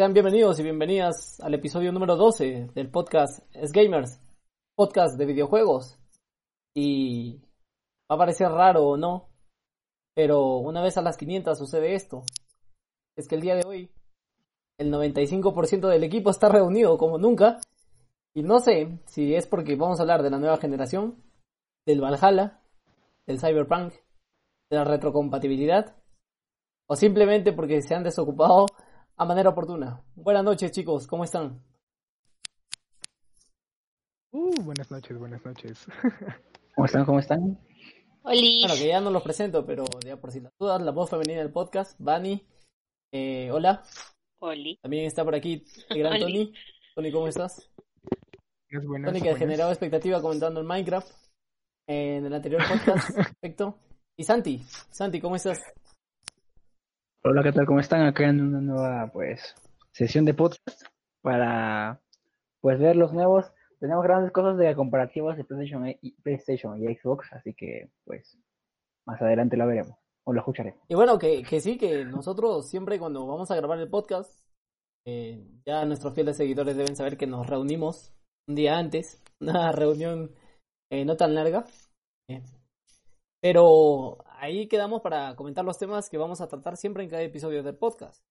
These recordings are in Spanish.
Sean bienvenidos y bienvenidas al episodio número 12 del podcast Es Gamers, podcast de videojuegos. Y va a parecer raro o no, pero una vez a las 500 sucede esto. Es que el día de hoy el 95% del equipo está reunido como nunca. Y no sé si es porque vamos a hablar de la nueva generación, del Valhalla, del Cyberpunk, de la retrocompatibilidad o simplemente porque se han desocupado a manera oportuna. Buenas noches, chicos, ¿cómo están? Uh, buenas noches, buenas noches. ¿Cómo están? ¿Cómo están? Oli. Bueno, que ya no los presento, pero ya por si las dudas, la voz femenina del podcast, Bani. Eh, hola. Oli. También está por aquí el gran Oli. Tony. Tony, ¿cómo estás? Buenas, buenas, Tony que buenas. generaba expectativa comentando el Minecraft en el anterior podcast. Perfecto. Y Santi, Santi, ¿cómo estás? Hola, ¿qué tal? ¿Cómo están? Acá en una nueva, pues, sesión de podcast para, pues, ver los nuevos. Tenemos grandes cosas de comparativos de PlayStation y, PlayStation y Xbox, así que, pues, más adelante lo veremos o lo escucharemos. Y bueno, que, que sí, que nosotros siempre cuando vamos a grabar el podcast, eh, ya nuestros fieles seguidores deben saber que nos reunimos un día antes, una reunión eh, no tan larga. eh, pero ahí quedamos para comentar los temas que vamos a tratar siempre en cada episodio del podcast.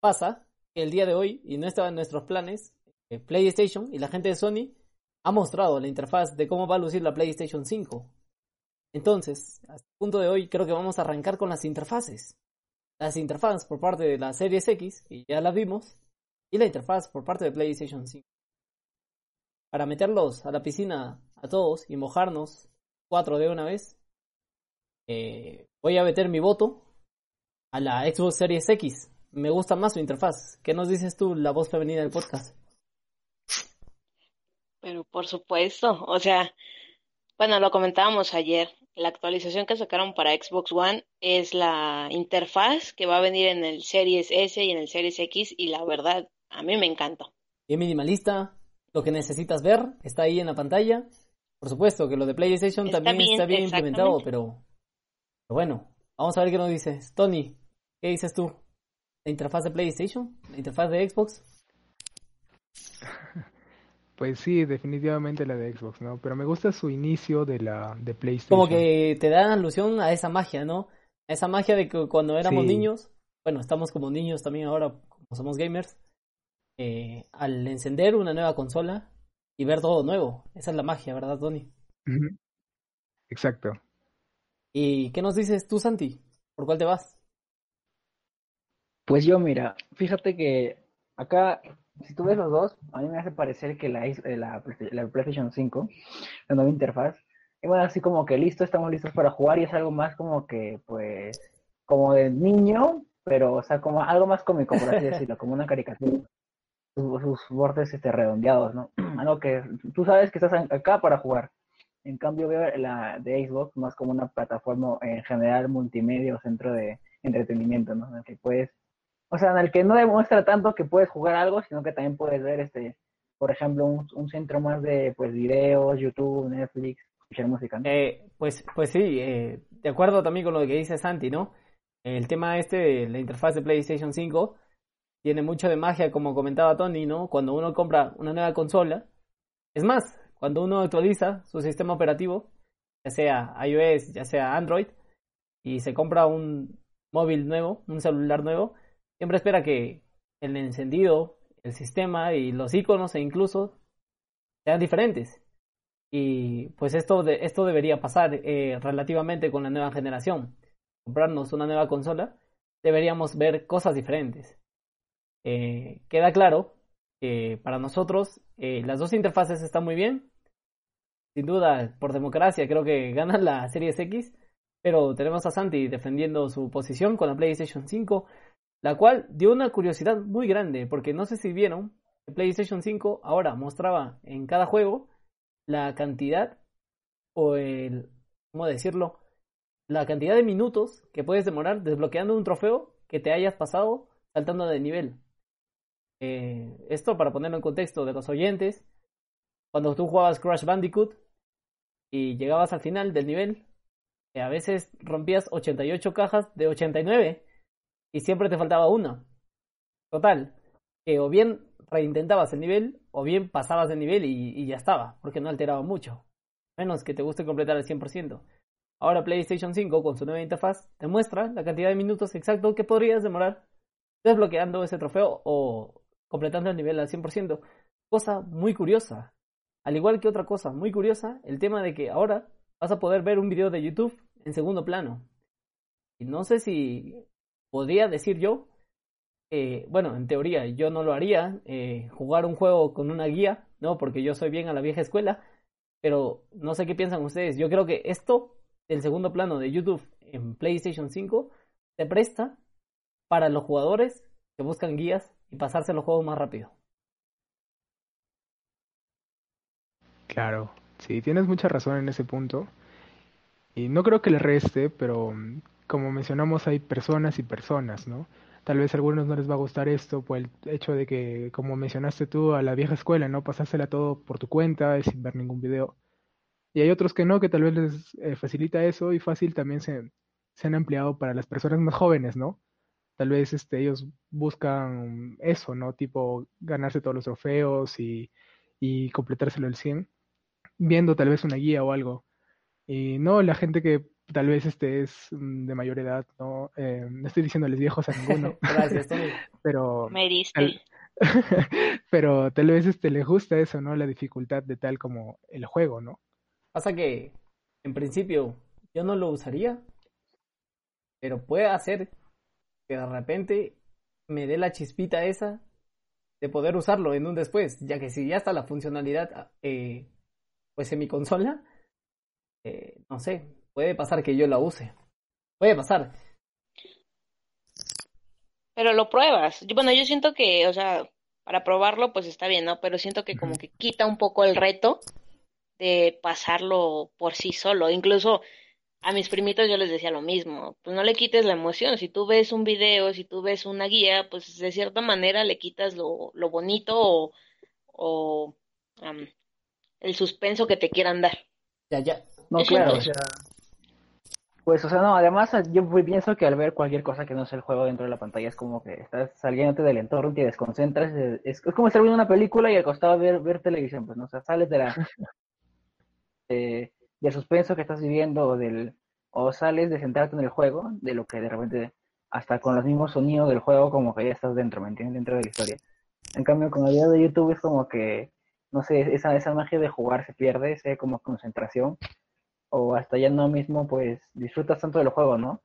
Pasa que el día de hoy, y no estaba en nuestros planes, eh, PlayStation y la gente de Sony ha mostrado la interfaz de cómo va a lucir la PlayStation 5. Entonces, hasta el punto de hoy creo que vamos a arrancar con las interfaces. Las interfaces por parte de la Series X, y ya las vimos, y la interfaz por parte de PlayStation 5. Para meterlos a la piscina a todos y mojarnos cuatro de una vez, eh, voy a meter mi voto a la Xbox Series X. Me gusta más su interfaz. ¿Qué nos dices tú, la voz femenina del podcast? Pero por supuesto, o sea, bueno, lo comentábamos ayer. La actualización que sacaron para Xbox One es la interfaz que va a venir en el Series S y en el Series X y la verdad, a mí me encanta. Bien minimalista, lo que necesitas ver está ahí en la pantalla. Por supuesto que lo de PlayStation Está también bien, está bien implementado, pero bueno, vamos a ver qué nos dices. Tony, ¿qué dices tú? ¿La interfaz de PlayStation? ¿La interfaz de Xbox? Pues sí, definitivamente la de Xbox, ¿no? Pero me gusta su inicio de la de PlayStation. Como que te da alusión a esa magia, ¿no? A esa magia de que cuando éramos Sí. niños, bueno, estamos como niños también ahora, como somos gamers, eh, al encender una nueva consola y ver todo nuevo. Esa es la magia, ¿verdad, Tony? Exacto. ¿Y qué nos dices tú, Santi? ¿Por cuál te vas? Pues yo, mira, fíjate que acá, si tú ves los dos, a mí me hace parecer que la, eh, la, Play- la PlayStation 5, la nueva interfaz, es bueno, así como que listo, estamos listos para jugar y es algo más como que, pues, como de niño, pero, o sea, como algo más cómico, por así decirlo, como una caricatura. Sus, sus bordes este, redondeados, ¿no? Algo que tú sabes que estás acá para jugar. En cambio, veo la de Xbox más como una plataforma en general multimedia o centro de entretenimiento, ¿no? En el que puedes o sea, en el que no demuestra tanto que puedes jugar algo, sino que también puedes ver, este, por ejemplo, un, un centro más de, pues, videos, YouTube, Netflix, escuchar música, ¿no? Eh, pues, pues sí, eh, de acuerdo también con lo que dice Santi, ¿no? El tema este de la interfaz de PlayStation 5 tiene mucho de magia, como comentaba Tony, ¿no? Cuando uno compra una nueva consola. Es más, cuando uno actualiza su sistema operativo, ya sea iOS, ya sea Android, y se compra un móvil nuevo, un celular nuevo, siempre espera que el encendido, el sistema y los iconos e incluso sean diferentes. Y pues esto, de, esto debería pasar eh, relativamente con la nueva generación. Comprarnos una nueva consola, deberíamos ver cosas diferentes. Eh, queda claro que para nosotros eh, las dos interfaces están muy bien. Sin duda, por democracia, creo que ganan la Series X. Pero tenemos a Santi defendiendo su posición con la PlayStation 5, la cual dio una curiosidad muy grande, porque no sé si vieron, que PlayStation 5 ahora mostraba en cada juego la cantidad o el, ¿cómo decirlo? La cantidad de minutos que puedes demorar desbloqueando un trofeo que te hayas pasado saltando de nivel. Eh, esto para ponerlo en contexto de los oyentes, cuando tú jugabas Crash Bandicoot y llegabas al final del nivel, eh, a veces rompías 88 cajas de 89 y siempre te faltaba una. Total, que o bien reintentabas el nivel o bien pasabas de nivel y, ya estaba, porque no alteraba mucho. Menos que te guste completar el 100%. Ahora PlayStation 5 con su nueva interfaz te muestra la cantidad de minutos exacto que podrías demorar desbloqueando ese trofeo o completando el nivel al 100%. Cosa muy curiosa. Al igual que otra cosa muy curiosa, el tema de que ahora vas a poder ver un video de YouTube en segundo plano. Y no sé si podría decir yo, eh, bueno, en teoría yo no lo haría, eh, jugar un juego con una guía, ¿no? Porque yo soy bien a la vieja escuela, pero no sé qué piensan ustedes. Yo creo que esto, el segundo plano de YouTube en PlayStation 5, se presta para los jugadores que buscan guías y pasarse los juegos más rápido. Claro, sí, tienes mucha razón en ese punto. Y no creo que le reste, pero mm, como mencionamos hay personas y personas, ¿no? Tal vez a algunos no les va a gustar esto por el hecho de que, como mencionaste tú, a la vieja escuela, ¿no? Pasársela todo por tu cuenta y sin ver ningún video. Y hay otros que no, que tal vez les eh, facilita eso y fácil también se, se han ampliado para las personas más jóvenes, ¿no? Tal vez este, ellos buscan eso, ¿no? Tipo ganarse todos los trofeos y, y completárselo el 100, viendo tal vez una guía o algo. Y no la gente que tal vez este es mm, de mayor edad, no, eh, no estoy diciéndoles viejos a ninguno. Gracias, pero Me diste. tal, pero tal vez este les gusta eso, ¿no? La dificultad de tal como el juego, ¿no? Pasa que, en principio, yo no lo usaría, pero puede hacer que de repente me dé la chispita esa de poder usarlo en un después, ya que si ya está la funcionalidad eh, pues en mi consola, eh, no sé, puede pasar que yo la use. Puede pasar. Pero lo pruebas. Yo, bueno, yo siento que, o sea, para probarlo pues está bien, ¿no? Pero siento que como que quita un poco el reto de pasarlo por sí solo. Incluso a mis primitos yo les decía lo mismo, pues no le quites la emoción. Si tú ves un video, si tú ves una guía, pues de cierta manera le quitas lo, lo bonito o, o el suspenso que te quieran dar. Ya, ya. No, claro, o eso. sea, pues, o sea, no, además yo pienso que al ver cualquier cosa que no sea el juego dentro de la pantalla es como que estás saliéndote del entorno y te desconcentras, es, es como estar viendo una película y al costado ver, ver televisión, pues, ¿no? O sea, sales de la, de- del suspenso que estás viviendo o del, o sales de centrarte en el juego, de lo que de repente, hasta con los mismos sonidos del juego, como que ya estás dentro, ¿me entiendes? Dentro de la historia. En cambio, con el video de YouTube es como que, no sé, esa, esa magia de jugar se pierde, esa como concentración o hasta ya no mismo pues disfrutas tanto del juego, ¿no?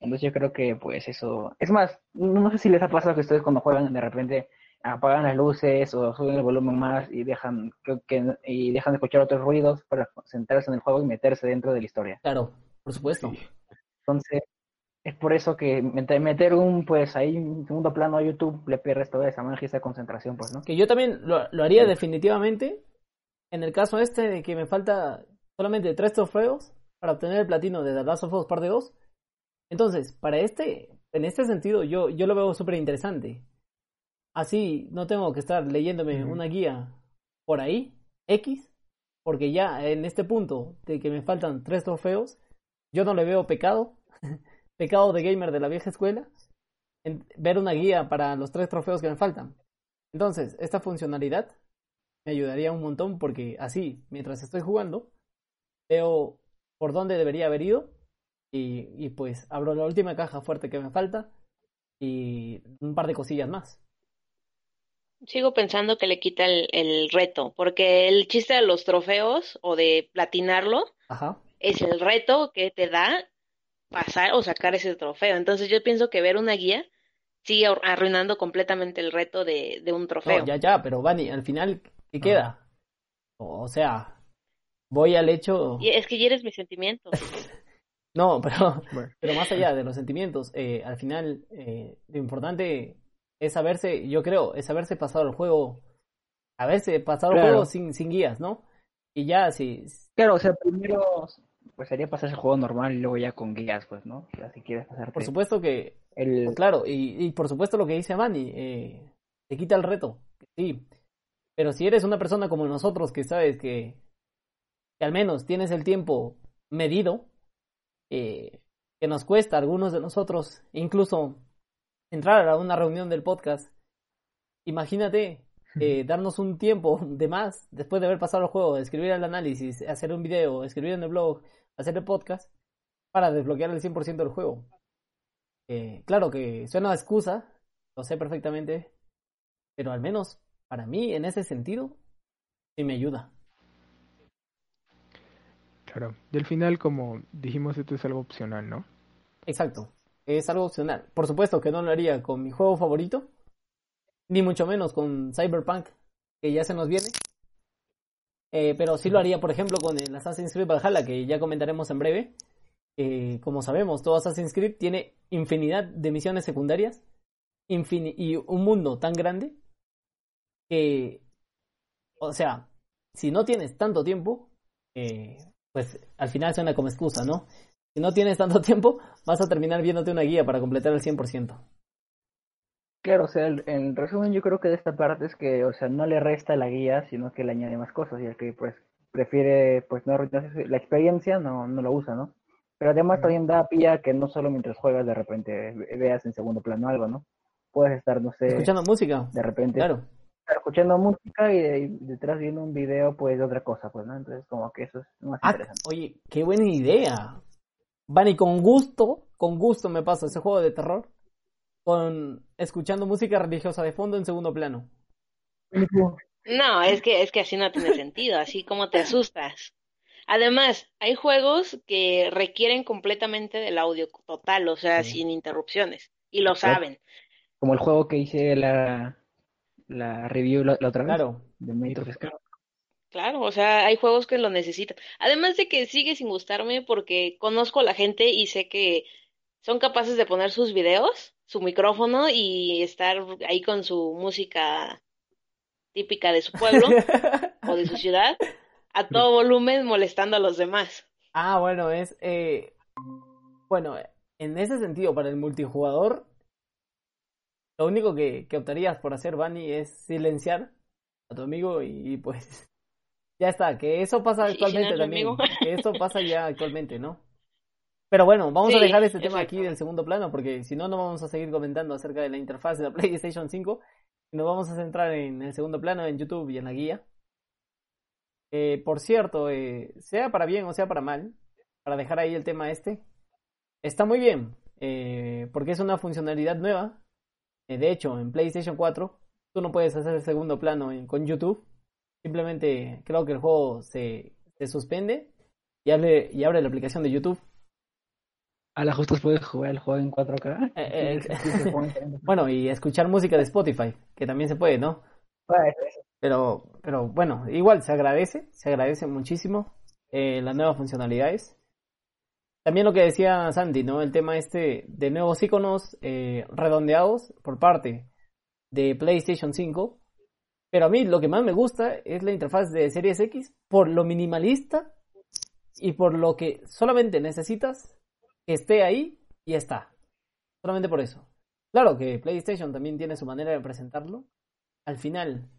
Entonces yo creo que pues eso, es más, no no sé si les ha pasado que ustedes cuando juegan de repente apagan las luces o suben el volumen más y dejan creo que y dejan de escuchar otros ruidos para concentrarse en el juego y meterse dentro de la historia. Claro, por supuesto. Entonces, es por eso que meter, un pues ahí un segundo plano a YouTube le pierdes toda esa magia, esa concentración, pues, ¿no? Que yo también lo, lo haría definitivamente en el caso este de que me falta solamente tres trofeos para obtener el platino de The Last of Us Parte 2. Entonces, para este, en este sentido, yo, yo lo veo súper interesante. Así no tengo que estar leyéndome una guía por ahí, X, porque ya en este punto de que me faltan tres trofeos, yo no le veo pecado, pecado de gamer de la vieja escuela, en ver una guía para los tres trofeos que me faltan. Entonces, esta funcionalidad me ayudaría un montón porque así, mientras estoy jugando, veo por dónde debería haber ido y, y pues abro la última caja fuerte que me falta y un par de cosillas más. sigo pensando que le quita el, el reto, porque el chiste de los trofeos o de platinarlo Ajá. es el reto que te da pasar o sacar ese trofeo. Entonces yo pienso que ver una guía sigue ar- arruinando completamente el reto de, de un trofeo. No, ya, ya, pero Vani, al final, ¿qué queda? O, o sea, voy al hecho. Y es que hieres mis sentimientos. No, pero, pero más allá de los sentimientos, eh, al final, eh, lo importante es haberse, yo creo, es haberse pasado el juego, haberse pasado el juego sin, sin guías, ¿no? Y ya, si, Claro, o sea, primero pues sería pasarse el juego normal y luego ya con guías, pues, ¿no? O sea, si quieres pasarte por supuesto que, el... claro, y, y por supuesto lo que dice Manny, eh, te quita el reto, sí. Pero si eres una persona como nosotros que sabes que, que al menos tienes el tiempo medido, eh, que nos cuesta a algunos de nosotros incluso entrar a una reunión del podcast, imagínate eh, darnos un tiempo de más después de haber pasado el juego, escribir el análisis, hacer un video, escribir en el blog, hacer el podcast, para desbloquear el 100% del juego. Eh, claro que suena a excusa, lo sé perfectamente, pero al menos para mí en ese sentido sí me ayuda. Claro. Y al final, como dijimos, esto es algo opcional, ¿no? Exacto, es algo opcional. Por supuesto que no lo haría con mi juego favorito, ni mucho menos con Cyberpunk, que ya se nos viene. Eh, pero sí lo haría, por ejemplo, con el Assassin's Creed Valhalla, que ya comentaremos en breve. Eh, como sabemos, todo Assassin's Creed tiene infinidad de misiones secundarias y un mundo tan grande que, o sea, si no tienes tanto tiempo, eh, pues al final suena como excusa, ¿no? Si no tienes tanto tiempo, vas a terminar viéndote una guía para completar el 100%. Claro, o sea, el- en resumen yo creo que de esta parte es que, o sea, no le resta la guía, sino que le añade más cosas y el que pues prefiere pues no arruinarse la experiencia no, no lo usa, ¿no? Pero además también da pie a que no solo mientras juegas de repente ve- veas en segundo plano algo, ¿no? Puedes estar, no sé, Escuchando música, de repente claro. estar escuchando música y, y detrás viendo un video pues de otra cosa, pues, ¿no? Entonces como que eso es más Ah, interesante. oye, qué buena idea. Vani, con gusto, con gusto me paso ese juego de terror con escuchando música religiosa de fondo en segundo plano. No, es que, es que así no tiene sentido, así como te asustas. Además, hay juegos que requieren completamente del audio total, o sea, Sí. sin interrupciones, y lo saben. Como el juego que hice la, la review la, la otra vez, Claro. de. Claro, o sea, hay juegos que lo necesitan. Además de que sigue sin gustarme porque conozco a la gente y sé que son capaces de poner sus videos, su micrófono y estar ahí con su música típica de su pueblo o de su ciudad a todo volumen molestando a los demás. Ah, bueno, es. eh, bueno, en ese sentido, para el multijugador, lo único que, que optarías por hacer, Bunny, es silenciar a tu amigo y, pues. Ya está, que eso pasa actualmente también. Que eso pasa ya actualmente, ¿no? Pero bueno, vamos a dejar este tema aquí del segundo plano porque si no, no vamos a seguir comentando acerca de la interfaz de la PlayStation 5. y Nos vamos a centrar en el segundo plano, en YouTube y en la guía. Eh, por cierto, eh, sea para bien o sea para mal, para dejar ahí el tema este, está muy bien, eh, porque es una funcionalidad nueva. De hecho, en PlayStation 4, tú no puedes hacer el segundo plano en- con YouTube. Simplemente creo que el juego se, se suspende y abre, y abre la aplicación de YouTube. A la justos puedes jugar el juego en 4K. Eh, eh. Bueno, y escuchar música de Spotify, que también se puede, ¿no? Ah. Pero, pero bueno, igual se agradece, se agradece muchísimo eh, las nuevas funcionalidades. También lo que decía Sandy, ¿no? El tema este de nuevos iconos eh, redondeados por parte de PlayStation 5. Pero a mí lo que más me gusta es la interfaz de Series X por lo minimalista y por lo que solamente necesitas que esté ahí y está. Solamente por eso. Claro que PlayStation también tiene su manera de presentarlo. Al final,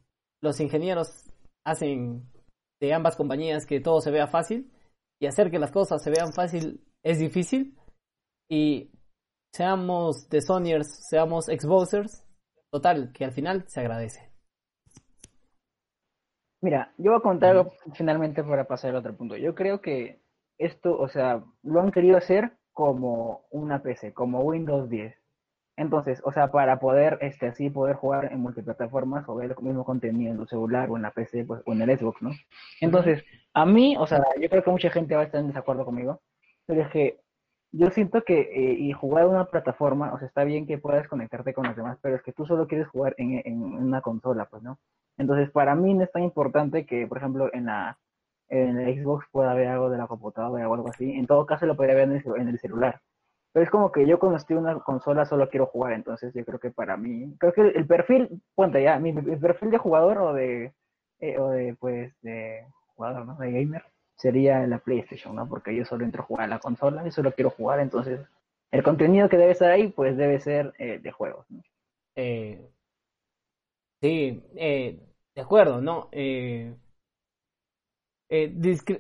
los ingenieros hacen de ambas compañías que todo se vea fácil y hacer que las cosas se vean fácil es difícil y seamos de Sonyers, seamos Xboxers, total, que al final se agradece. Mira, yo voy a contar algo finalmente para pasar al otro punto. Yo creo que esto, o sea, lo han querido hacer como una PC, como Windows 10. Entonces, o sea, para poder, este, así poder jugar en multiplataformas o ver el mismo contenido en el celular o en la PC pues, o en el Xbox, ¿no? Entonces, a mí, o sea, yo creo que mucha gente va a estar en desacuerdo conmigo, pero es que yo siento que eh, y jugar una plataforma, o sea, está bien que puedas conectarte con los demás, pero es que tú solo quieres jugar en, en una consola, pues, ¿no? Entonces, para mí no es tan importante que, por ejemplo, en la en el Xbox pueda haber algo de la computadora o algo así. En todo caso, lo podría ver en el, celular. Pero es como que yo cuando estoy en una consola solo quiero jugar, entonces yo creo que para mí, creo que el perfil, cuenta ya, mi, perfil de jugador o de, eh, o de, pues, de jugador, ¿no? De gamer, sería la PlayStation, ¿no? Porque yo solo entro a jugar a la consola y solo quiero jugar, entonces el contenido que debe estar ahí, pues debe ser eh, de juegos, ¿no? Eh, sí, eh, de acuerdo, ¿no? Eh, eh,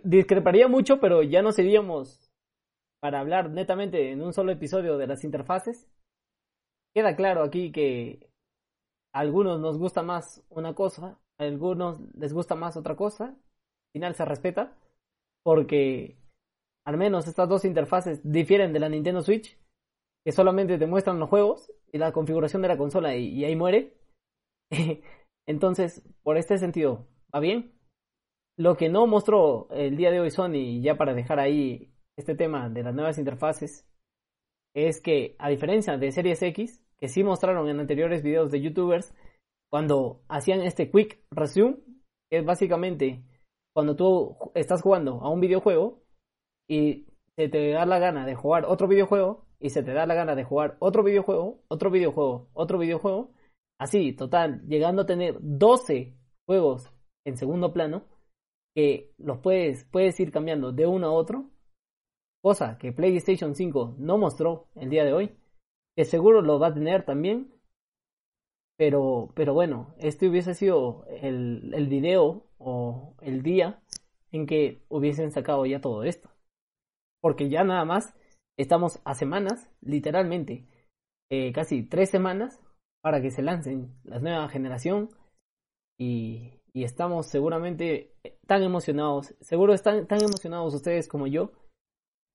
discreparía mucho, pero ya no seríamos para hablar netamente en un solo episodio de las interfaces. Queda claro aquí que a algunos nos gusta más una cosa, a algunos les gusta más otra cosa. Al final se respeta, porque al menos estas dos interfaces difieren de la Nintendo Switch, que solamente te muestran los juegos y la configuración de la consola y, y ahí muere. Entonces, por este sentido, ¿va bien? Lo que no mostró el día de hoy Sony, ya para dejar ahí este tema de las nuevas interfaces, es que a diferencia de Series X, que sí mostraron en anteriores videos de youtubers, cuando hacían este quick resume, que es básicamente cuando tú estás jugando a un videojuego y se te da la gana de jugar otro videojuego y se te da la gana de jugar otro videojuego, otro videojuego, otro videojuego, así, total, llegando a tener 12 juegos en segundo plano, que los puedes, puedes ir cambiando de uno a otro, cosa que PlayStation 5 no mostró el día de hoy, que seguro lo va a tener también, pero, pero bueno, este hubiese sido el, el video o el día en que hubiesen sacado ya todo esto. Porque ya nada más estamos a semanas, literalmente, eh, casi tres semanas para que se lancen la nueva generación y, y estamos seguramente tan emocionados, seguro están tan emocionados ustedes como yo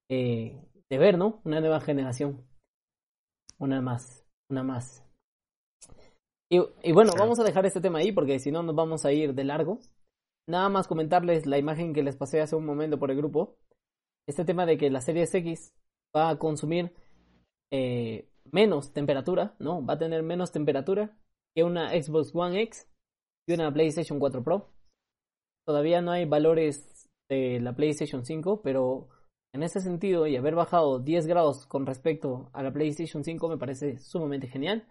eh, de ver, ¿no? Una nueva generación. Una más, una más. Y, y bueno, vamos a dejar este tema ahí porque si no nos vamos a ir de largo. Nada más comentarles la imagen que les pasé hace un momento por el grupo. Este tema de que la serie X va a consumir eh, menos temperatura, ¿no? Va a tener menos temperatura que una Xbox One X y una PlayStation 4 Pro. Todavía no hay valores de la PlayStation 5, pero en ese sentido y haber bajado 10 grados con respecto a la PlayStation 5 me parece sumamente genial.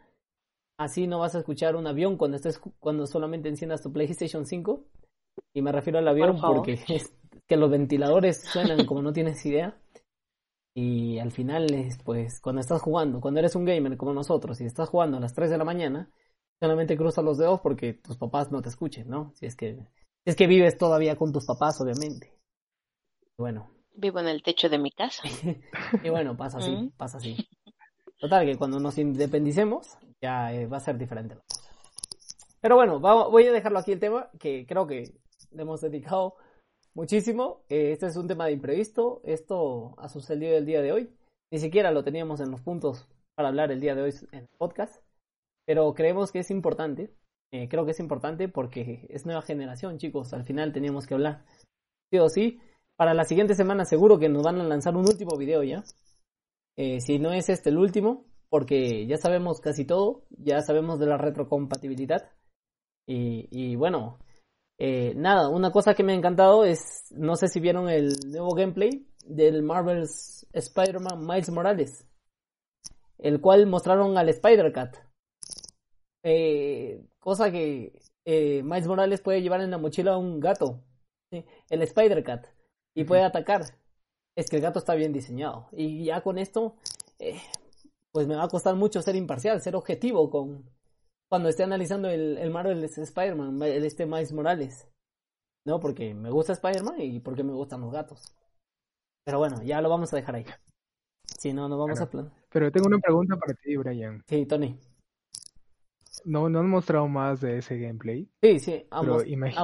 Así no vas a escuchar un avión cuando estés cuando solamente enciendas tu PlayStation 5. Y me refiero al avión porque es que los ventiladores suenan como no tienes idea. Y al final, es, pues, cuando estás jugando, cuando eres un gamer como nosotros y estás jugando a las 3 de la mañana, solamente cruza los dedos porque tus papás no te escuchen, ¿no? Si es que, si es que vives todavía con tus papás, obviamente. Bueno. Vivo en el techo de mi casa. y bueno, pasa así, mm. pasa así. Total, que cuando nos independicemos, ya eh, va a ser diferente la cosa. Pero bueno, voy a dejarlo aquí el tema, que creo que le hemos dedicado muchísimo. Eh, este es un tema de imprevisto. Esto ha sucedido el día de hoy. Ni siquiera lo teníamos en los puntos para hablar el día de hoy en el podcast pero creemos que es importante. Eh, creo que es importante porque es nueva generación, chicos. Al final teníamos que hablar. Sí o sí. Para la siguiente semana seguro que nos van a lanzar un último video ya. Eh, si no es este el último, porque ya sabemos casi todo. Ya sabemos de la retrocompatibilidad. Y, y bueno, eh, nada, una cosa que me ha encantado es, no sé si vieron el nuevo gameplay del Marvel's Spider-Man Miles Morales, el cual mostraron al Spider-Cat. Eh, cosa que eh, Miles Morales puede llevar en la mochila a un gato, el Spider Cat, y puede atacar. Es que el gato está bien diseñado. Y ya con esto, eh, pues me va a costar mucho ser imparcial, ser objetivo con cuando esté analizando el, el Marvel Spider-Man, el este Miles Morales. No, porque me gusta Spider-Man y porque me gustan los gatos. Pero bueno, ya lo vamos a dejar ahí. Si no, nos vamos a plan. Pero tengo una pregunta para ti, Brian. Sí, Tony. No, no han mostrado más de ese gameplay. Sí, sí, ha,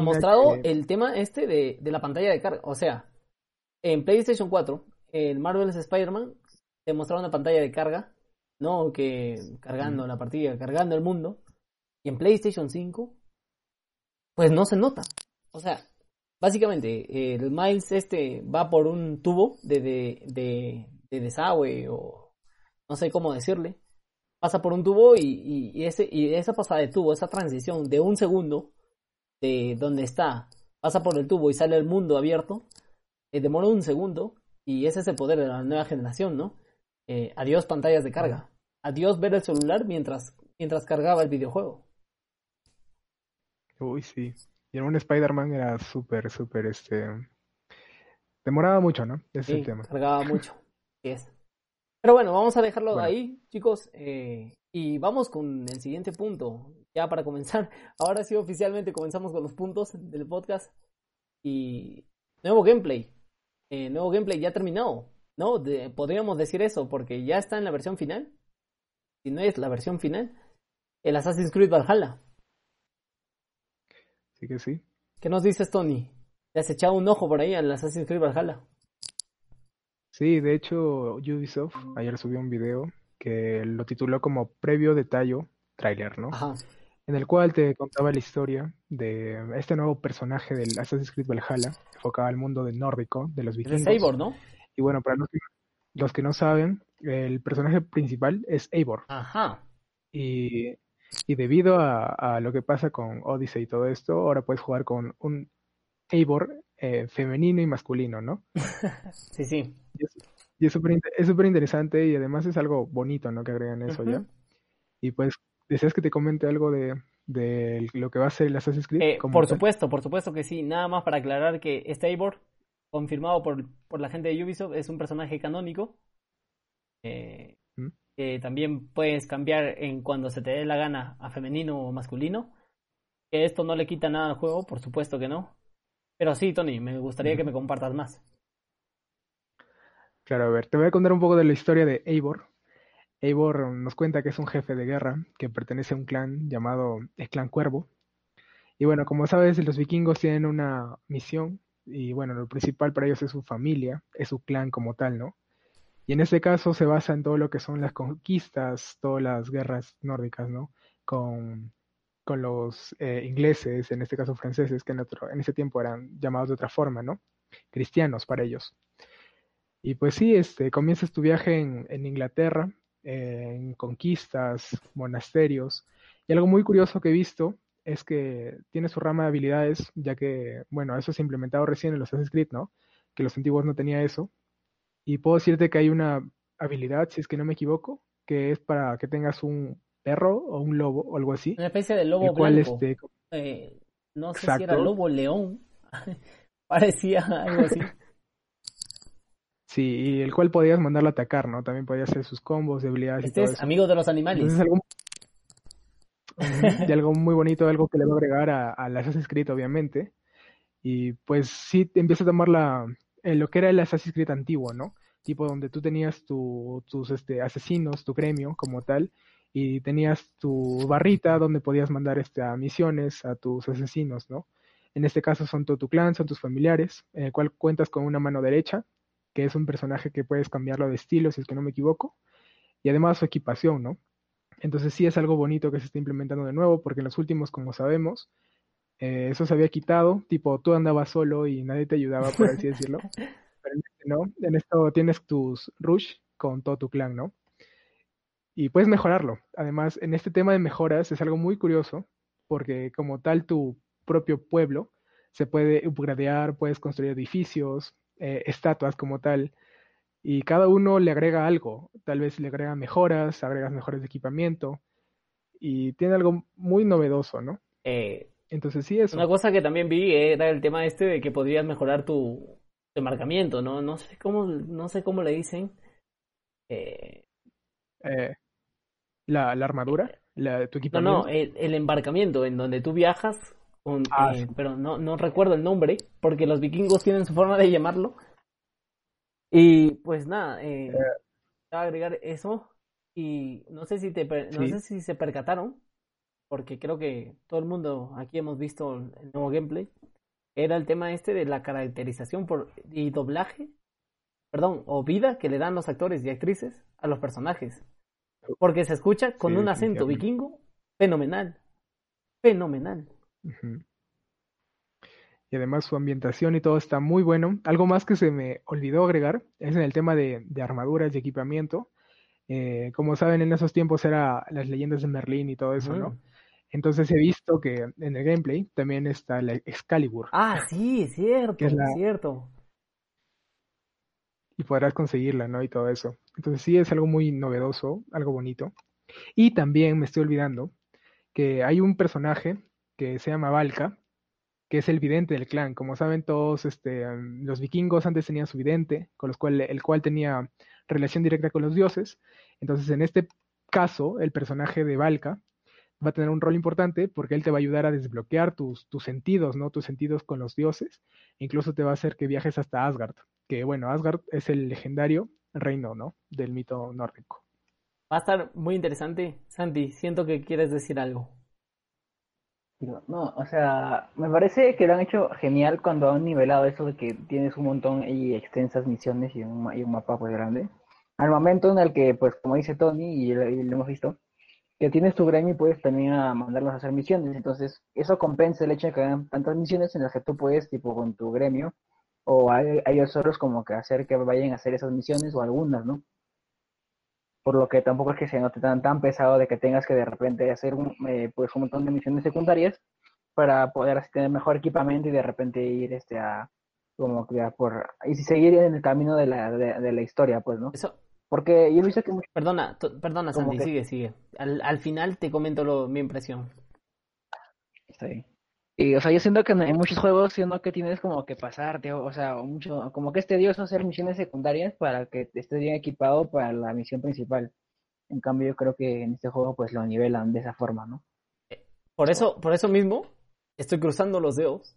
mostrado el tema este de, de, la pantalla de carga. O sea, en PlayStation 4, en Marvel's Spider-Man, te mostraba una pantalla de carga no que cargando la partida, cargando el mundo. Y en PlayStation 5, pues no se nota. O sea, básicamente, el Miles este va por un tubo de, de, de, de desagüe o no sé cómo decirle. Pasa por un tubo y, y, ese, y esa pasada de tubo, esa transición de un segundo de donde está, pasa por el tubo y sale al mundo abierto, eh, demora un segundo y ese es el poder de la nueva generación, ¿no? Eh, adiós pantallas de carga. Adiós ver el celular mientras, mientras cargaba el videojuego. Uy, sí. Y en un Spider-Man era súper, súper, este... Demoraba mucho, ¿no? Ese sí, el tema. cargaba mucho. Sí es. Pero bueno, vamos a dejarlo bueno. ahí, chicos. Eh, y vamos con el siguiente punto. Ya para comenzar. Ahora sí, oficialmente comenzamos con los puntos del podcast. Y nuevo gameplay. Eh, nuevo gameplay ya terminado. ¿No? De, podríamos decir eso porque ya está en la versión final. Si no es la versión final, el Assassin's Creed Valhalla. Sí que sí. ¿Qué nos dices, Tony? ¿Te has echado un ojo por ahí al Assassin's Creed Valhalla? Sí, de hecho, Ubisoft ayer subió un video que lo tituló como Previo Detallo Trailer, ¿no? Ajá. En el cual te contaba la historia de este nuevo personaje del Assassin's Creed Valhalla, enfocado al mundo del nórdico, de los vikingos. Es Eivor, ¿no? Y bueno, para los que, los que no saben, el personaje principal es Eivor. Ajá. Y, y debido a, a, lo que pasa con Odyssey y todo esto, ahora puedes jugar con un Eivor eh, femenino y masculino, ¿no? sí, sí. Y es súper es súper interesante y además es algo bonito, ¿no? Que agregan eso uh -huh. ya. Y pues, ¿deseas que te comente algo de, de lo que va a ser el Assassin's Creed? Eh, por tal? supuesto, por supuesto que sí. Nada más para aclarar que este Eivor, confirmado por, por la gente de Ubisoft, es un personaje canónico. Eh, ¿Mm? que también puedes cambiar en cuando se te dé la gana a femenino o masculino. Que esto no le quita nada al juego, por supuesto que no. Pero sí, Tony, me gustaría que me compartas más. Claro, a ver, te voy a contar un poco de la historia de Eivor. Eivor nos cuenta que es un jefe de guerra que pertenece a un clan llamado el Clan Cuervo. Y bueno, como sabes, los vikingos tienen una misión y bueno, lo principal para ellos es su familia, es su clan como tal, ¿no? Y en este caso se basa en todo lo que son las conquistas, todas las guerras nórdicas, ¿no? Con, los eh, ingleses, en este caso franceses, que en, otro, en ese tiempo eran llamados de otra forma, ¿no? Cristianos para ellos. Y pues sí, este, comienzas tu viaje en, en Inglaterra, en conquistas, monasterios. Y algo muy curioso que he visto es que tiene su rama de habilidades, ya que, bueno, eso se ha implementado recién en los Assassin's Creed, ¿no? Que los antiguos no tenía eso. Y puedo decirte que hay una habilidad, si es que no me equivoco, que es para que tengas un perro o un lobo o algo así. Una especie de lobo cual, blanco. Este... Eh, no sé Exacto. si era lobo león. Parecía algo así. Sí, y el cual podías mandarlo a atacar, ¿no? También podía hacer sus combos, debilidades este y todo es eso. amigo de los animales. Entonces, algo... y algo muy bonito, algo que le va a agregar a, a las Assassin's Creed, obviamente. Y pues sí, empieza a tomar la, eh, lo que era el Assassin's Creed antiguo, ¿no? Tipo donde tú tenías tu, tus este, asesinos, tu gremio como tal, y tenías tu barrita donde podías mandar este, a misiones a tus asesinos, ¿no? En este caso son todo tu clan, son tus familiares, en el cual cuentas con una mano derecha, que es un personaje que puedes cambiarlo de estilo, si es que no me equivoco, y además su equipación, ¿no? Entonces sí es algo bonito que se está implementando de nuevo, porque en los últimos, como sabemos, eh, eso se había quitado, tipo tú andabas solo y nadie te ayudaba, por así decirlo. Pero en este no, en esto tienes tus rush con todo tu clan, ¿no? Y puedes mejorarlo. Además, en este tema de mejoras es algo muy curioso, porque como tal tu propio pueblo se puede upgradear, puedes construir edificios, eh, estatuas como tal, y cada uno le agrega algo. Tal vez le agrega mejoras, agregas mejores de equipamiento, y tiene algo muy novedoso, ¿no? Eh, Entonces sí, eso. Una cosa que también vi era el tema este de que podrías mejorar tu, tu embarcamiento, ¿no? No sé cómo, no sé cómo le dicen. Eh... Eh, la, la, armadura, la, tu equipamiento. No, no, el, el, embarcamiento en donde tú viajas, con, ah, eh, sí. pero no, no recuerdo el nombre, porque los vikingos tienen su forma de llamarlo. Y pues nada, eh, eh. a agregar eso. Y no sé si te, no sé si se percataron, porque creo que todo el mundo aquí hemos visto el nuevo gameplay, era el tema este de la caracterización por, y doblaje, perdón, o vida que le dan los actores y actrices a los personajes. Porque se escucha con Sí, un acento vikingo fenomenal. Fenomenal. Y además su ambientación y todo está muy bueno. Algo más que se me olvidó agregar es en el tema de, de armaduras y equipamiento. Eh, como saben, en esos tiempos era las leyendas de Merlín y todo eso, ¿no? Ujú. Entonces he visto que en el gameplay también está la Excalibur Ah, sí, cierto, Que es la- es cierto. y podrás conseguirla, ¿no? Y todo eso. Entonces sí es algo muy novedoso, algo bonito. Y también me estoy olvidando que hay un personaje que se llama Valka, que es el vidente del clan. Como saben todos, este, los vikingos antes tenían su vidente, con los el cual tenía relación directa con los dioses. Entonces, en este caso, el personaje de Valka va a tener un rol importante porque él te va a ayudar a desbloquear tus, tus sentidos, ¿no? Tus sentidos con los dioses. Incluso te va a hacer que viajes hasta Asgard, que bueno, Asgard es el legendario reino, ¿no? Del mito nórdico. Va a estar muy interesante. Santi, siento que quieres decir algo. No, o sea, me parece que lo han hecho genial cuando han nivelado eso de que tienes un montón y extensas misiones y un, y un mapa pues grande. Al momento en el que, pues como dice Tony y lo, y lo hemos visto, que tienes tu gremio y puedes también a mandarlos a hacer misiones. Entonces, eso compensa el hecho de que hagan tantas misiones en las que tú puedes, tipo, con tu gremio, o hay, hay otros como que hacer que vayan a hacer esas misiones o algunas, ¿no? Por lo que tampoco es que se note tan, tan pesado de que tengas que de repente hacer un, eh, pues un montón de misiones secundarias para poder así tener mejor equipamiento y de repente ir este a como que a por y seguir en el camino de la, de, de la historia pues no Eso, porque yo he visto que muchos perdona, perdona Santi, que- sigue, sigue. Al, al final te comento lo, mi impresión. Sí. Y, o sea, yo siento que en muchos juegos siento que tienes como que pasarte, o, o sea, mucho, como que es tedioso hacer misiones secundarias para que estés bien equipado para la misión principal. En cambio, yo creo que en este juego pues lo nivelan de esa forma, ¿no? Por eso, por eso mismo, estoy cruzando los dedos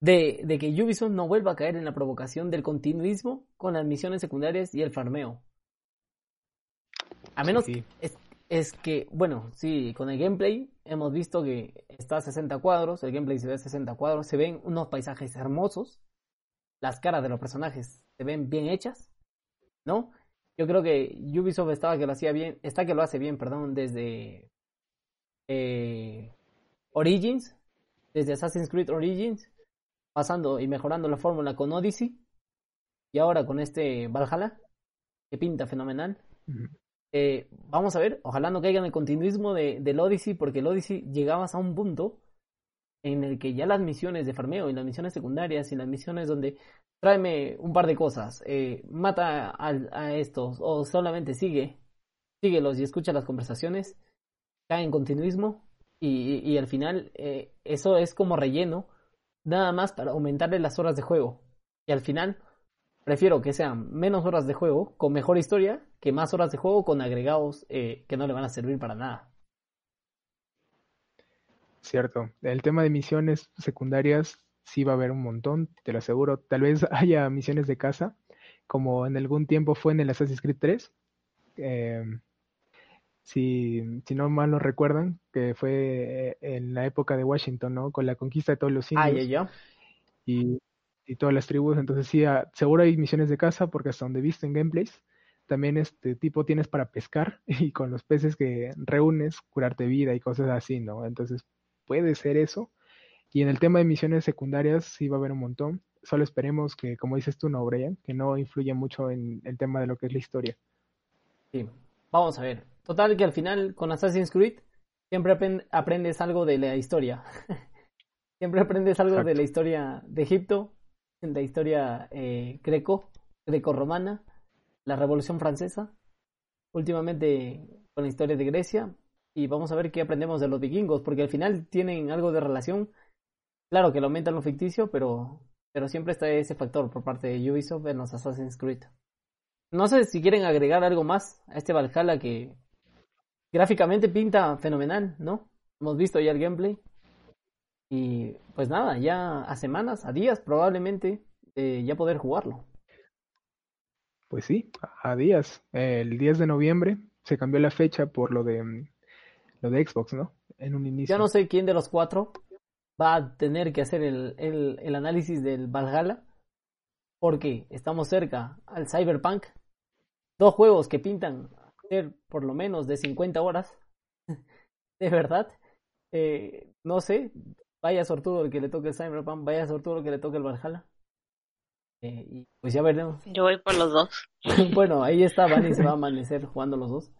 de, de que Ubisoft no vuelva a caer en la provocación del continuismo con las misiones secundarias y el farmeo. A menos Sí. es, es que, bueno, sí, con el gameplay hemos visto que está a 60 cuadros, el gameplay se ve a 60 cuadros, se ven unos paisajes hermosos, las caras de los personajes se ven bien hechas, ¿no? Yo creo que Ubisoft estaba que lo hacía bien, está que lo hace bien, perdón, desde eh, Origins, desde Assassin's Creed Origins, pasando y mejorando la fórmula con Odyssey, y ahora con este Valhalla, que pinta fenomenal. Eh, vamos a ver, ojalá no caiga en el continuismo de, del Odyssey, porque el Odyssey llegabas a un punto en el que ya las misiones de farmeo y las misiones secundarias y las misiones donde tráeme un par de cosas, eh, mata a, estos o solamente sigue, síguelos y escucha las conversaciones, cae en continuismo y, y al final eh, eso es como relleno, nada más para aumentarle las horas de juego. Y al final prefiero que sean menos horas de juego con mejor historia que más horas de juego con agregados eh, que no le van a servir para nada. Cierto. El tema de misiones secundarias sí va a haber un montón, te lo aseguro. Tal vez haya misiones de casa, como en algún tiempo fue en el Assassin's Creed 3. Eh, si, si no mal no recuerdan, que fue eh, en la época de Washington, ¿no? Con la conquista de todos los Ah, indios ya, ya. y, y todas las tribus. Entonces sí, ah, seguro hay misiones de casa, porque hasta donde he visto en gameplays, también este tipo tienes para pescar y con los peces que reúnes, curarte vida y cosas así, ¿no? Entonces puede ser eso. Y en el tema de misiones secundarias sí va a haber un montón. Solo esperemos que, como dices tú, no, Brian, que no influya mucho en el tema de lo que es la historia. Sí. Vamos a ver. Total que al final con Assassin's Creed siempre aprend- aprendes algo de la historia. siempre aprendes algo de la historia de Egipto, de la historia eh, greco, greco-romana, la Revolución Francesa, últimamente con la historia de Grecia y vamos a ver qué aprendemos de los vikingos, porque al final tienen algo de relación. Claro que lo aumentan lo ficticio, pero, pero siempre está ese factor por parte de Ubisoft en los Assassin's Creed. No sé si quieren agregar algo más a este Valhalla que gráficamente pinta fenomenal, ¿no? Hemos visto ya el gameplay. Y pues nada, ya a semanas, a días probablemente, ya poder jugarlo. Pues sí, a días. El 10 de noviembre se cambió la fecha por lo de lo de Xbox, ¿no? En un inicio. Ya no sé quién de los cuatro va a tener que hacer el, el, el análisis del Valhalla. Porque estamos cerca al Cyberpunk. Dos juegos que pintan ser por lo menos de 50 horas. de verdad. Eh, no sé, vaya sortudo el que le toque el Cyberpunk, vaya sortudo el que le toque el Valhalla. Eh, y pues ya veremos. Yo voy por los dos. bueno, ahí está, Vani se va a amanecer jugando los dos.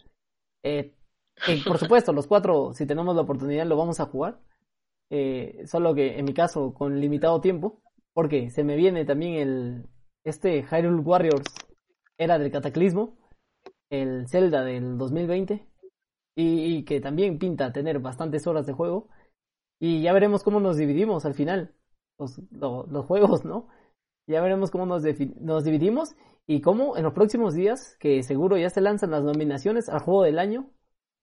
Eh, por supuesto, los cuatro, si tenemos la oportunidad, lo vamos a jugar. Eh, solo que en mi caso, con limitado tiempo, porque se me viene también el este Hyrule Warriors era del Cataclismo, el Zelda del 2020, y, y que también pinta tener bastantes horas de juego. Y ya veremos cómo nos dividimos al final, los, los, los juegos, ¿no? Ya veremos cómo nos, nos dividimos y cómo en los próximos días, que seguro ya se lanzan las nominaciones al juego del año,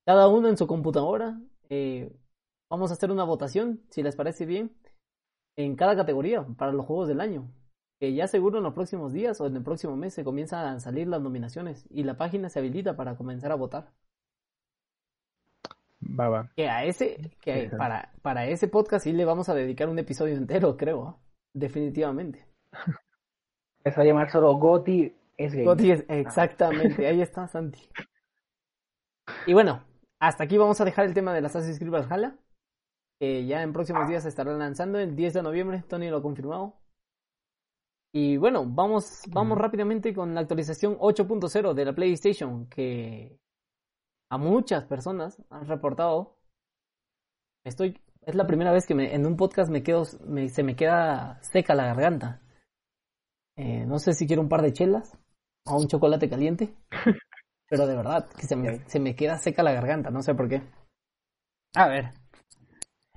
cada uno en su computadora, eh, vamos a hacer una votación, si les parece bien, en cada categoría para los juegos del año. Que ya seguro en los próximos días o en el próximo mes se comienzan a salir las nominaciones y la página se habilita para comenzar a votar. Va, va. Que a ese, que para, para ese podcast sí le vamos a dedicar un episodio entero, creo. Definitivamente. Eso va a llamar solo Goti es gay. Goti es, exactamente, ahí está Santi. Y bueno, hasta aquí vamos a dejar el tema de las Assassin's Creed Valhalla. Que ya en próximos días se estará lanzando el 10 de noviembre, Tony lo ha confirmado. Y bueno, vamos, vamos rápidamente con la actualización 8.0 de la PlayStation, que a muchas personas han reportado. Estoy, es la primera vez que me, en un podcast me quedo, me, se me queda seca la garganta. Eh, no sé si quiero un par de chelas o un chocolate caliente, pero de verdad que se me, se me queda seca la garganta, no sé por qué. A ver,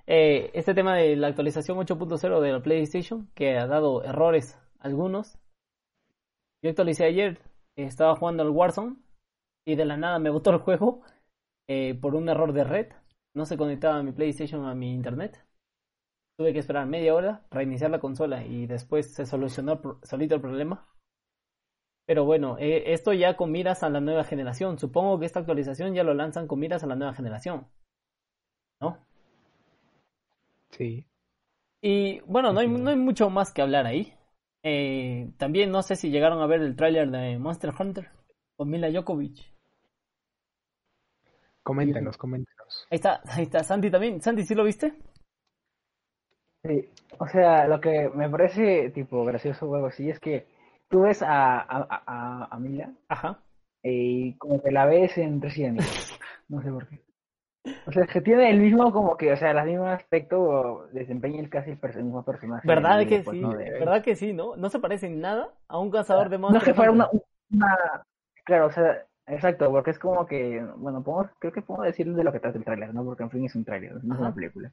eh, este tema de la actualización 8.0 de la PlayStation, que ha dado errores algunos. Yo actualicé ayer, estaba jugando al Warzone y de la nada me botó el juego eh, por un error de red. No se conectaba mi PlayStation a mi internet. Tuve que esperar media hora, reiniciar la consola y después se solucionó solito el problema. Pero bueno, eh, esto ya con miras a la nueva generación. Supongo que esta actualización ya lo lanzan con miras a la nueva generación. ¿No? Sí. Y bueno, no hay, no hay mucho más que hablar ahí. Eh, también no sé si llegaron a ver el tráiler de Monster Hunter con Mila Jokovic. Coméntenos, coméntenos. Ahí está, ahí está Santi también. Santi, ¿sí lo viste? Sí, o sea, lo que me parece tipo gracioso o algo así es que tú ves a, a, a, a Mila Ajá. y como que la ves en Resident Evil. No sé por qué. O sea, es que tiene el mismo como que, o sea, el mismo aspecto, desempeña el casi el, el mismo personaje. ¿Verdad que después, sí? ¿no? de- ¿Verdad que sí, no? No se parece en nada a un cazador de No es monstruos. que fuera una, una- Claro, o sea, exacto, porque es como que, bueno, podemos, creo que puedo decir de lo que trata el tráiler, ¿no? Porque en fin es un tráiler, no es una película.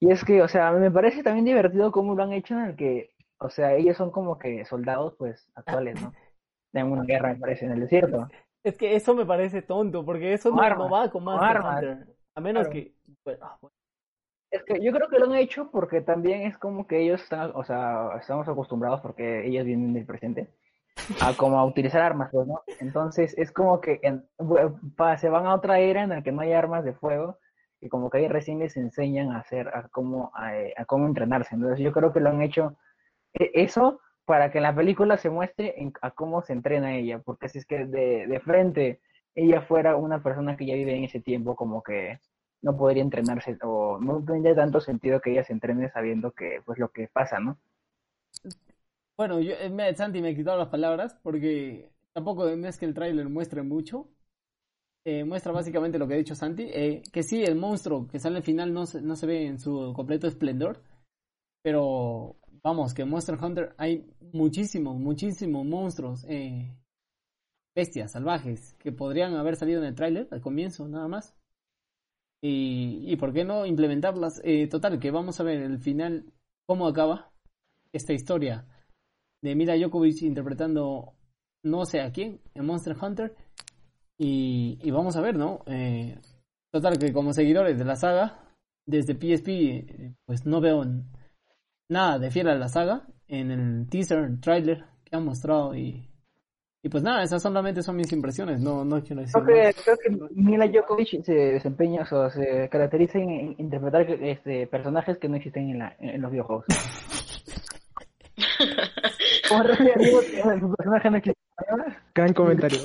Y es que, o sea, me parece también divertido cómo lo han hecho en el que, o sea, ellos son como que soldados, pues, actuales, ¿no? En una guerra, me parece, en el desierto. Es que eso me parece tonto, porque eso no, armas, no va con. Hunter. A menos Claro. que. bueno, ah, bueno. Es que yo creo que lo han hecho porque también es como que ellos están, o sea, estamos acostumbrados porque ellos vienen del presente a como a utilizar armas, pues, ¿no? Entonces es como que en- pa- se van a otra era en la que no hay armas de fuego y como que ahí recién les enseñan a hacer, a cómo, a, a cómo entrenarse. Entonces yo creo que lo han hecho e- eso para que en la película se muestre en- a cómo se entrena ella, porque si es que de, de frente ella fuera una persona que ya vive en ese tiempo, como que no podría entrenarse o no tendría tanto sentido que ella se entrene sabiendo que pues lo que pasa, ¿no? Bueno, yo, eh, me- Santi me quitó las palabras porque tampoco es que el tráiler muestre mucho. Eh, muestra básicamente lo que ha dicho Santi, eh, que sí, el monstruo que sale al final no se, no se ve en su completo esplendor, pero vamos, que Monster Hunter hay muchísimos, muchísimos monstruos, eh, bestias salvajes que podrían haber salido en el tráiler al comienzo, nada más. Y, y por qué no implementarlas. Eh, total, que vamos a ver el final, cómo acaba esta historia de Mila Jokovic interpretando no sé a quién en Monster Hunter. Y, y vamos a ver, ¿no? Eh, total, que como seguidores de la saga, desde PSP, pues no veo nada de fiel a la saga en el teaser, trailer que han mostrado. Y, y pues nada, esas solamente son mis impresiones, no, no quiero decir Creo que, creo que Mila Djokovic se desempeña, o sea, se caracteriza en, en interpretar este, personajes que no existen en, la, en los videojuegos. Como Resident Evil, que su personaje no existe. Gran comentario.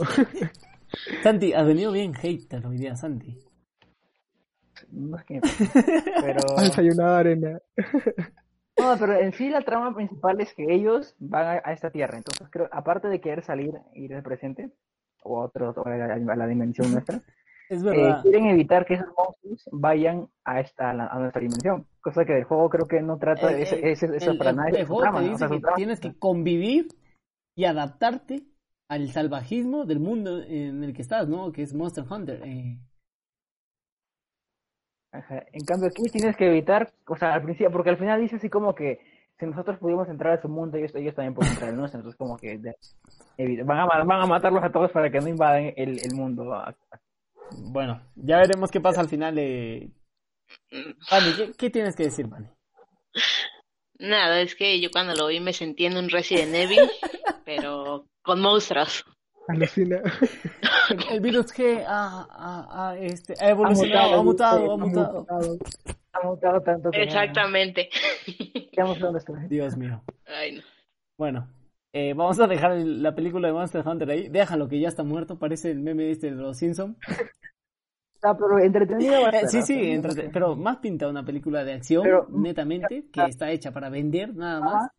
Santi, has venido bien hater hoy día, Santi. Es que... Pero... A desayunar arena. No, pero en sí la trama principal es que ellos van a, a esta tierra. Entonces, creo, aparte de querer salir, ir al presente, o a, otro, o a, la, a la dimensión nuestra, Es eh, verdad. quieren evitar que esos monstruos vayan a esta a, la- a nuestra dimensión. Cosa que el juego creo que no trata ese, ese- eso para nadie. el juego trama, te ¿no? O dice sea, su que trama- tienes que convivir y adaptarte al salvajismo del mundo en el que estás, ¿no? Que es Monster Hunter. eh. Ajá. En cambio aquí tienes que evitar, o sea, al principio, porque al final dice así como que si nosotros pudimos entrar a su mundo, ellos, ellos también pueden entrar al nuestro. Entonces como que de- van, a, van a matarlos a todos para que no invadan el, el mundo. Bueno, ya veremos qué pasa al final. Eh... Vani, ¿qué, qué tienes que decir, Vani? Nada, es que yo cuando lo vi me sentí en un Resident Evil, pero con monstruos. Alucina. El virus G ha, ha- ha, este, ha evolucionado, ha mutado, ha mutado. Ha mutado tanto que ya- Exactamente. estoy. Dios mío. Ay, no. Bueno, eh, vamos a dejar el- la película de Monster Hunter ahí. Déjalo que ya está muerto, parece el meme este de los Simpsons. Ah, pero entretenido va a Eh, estar, sí, ¿no? sí, entrete- pero más pinta una película de acción, Pero- netamente, que está hecha para vender, nada más. Ajá.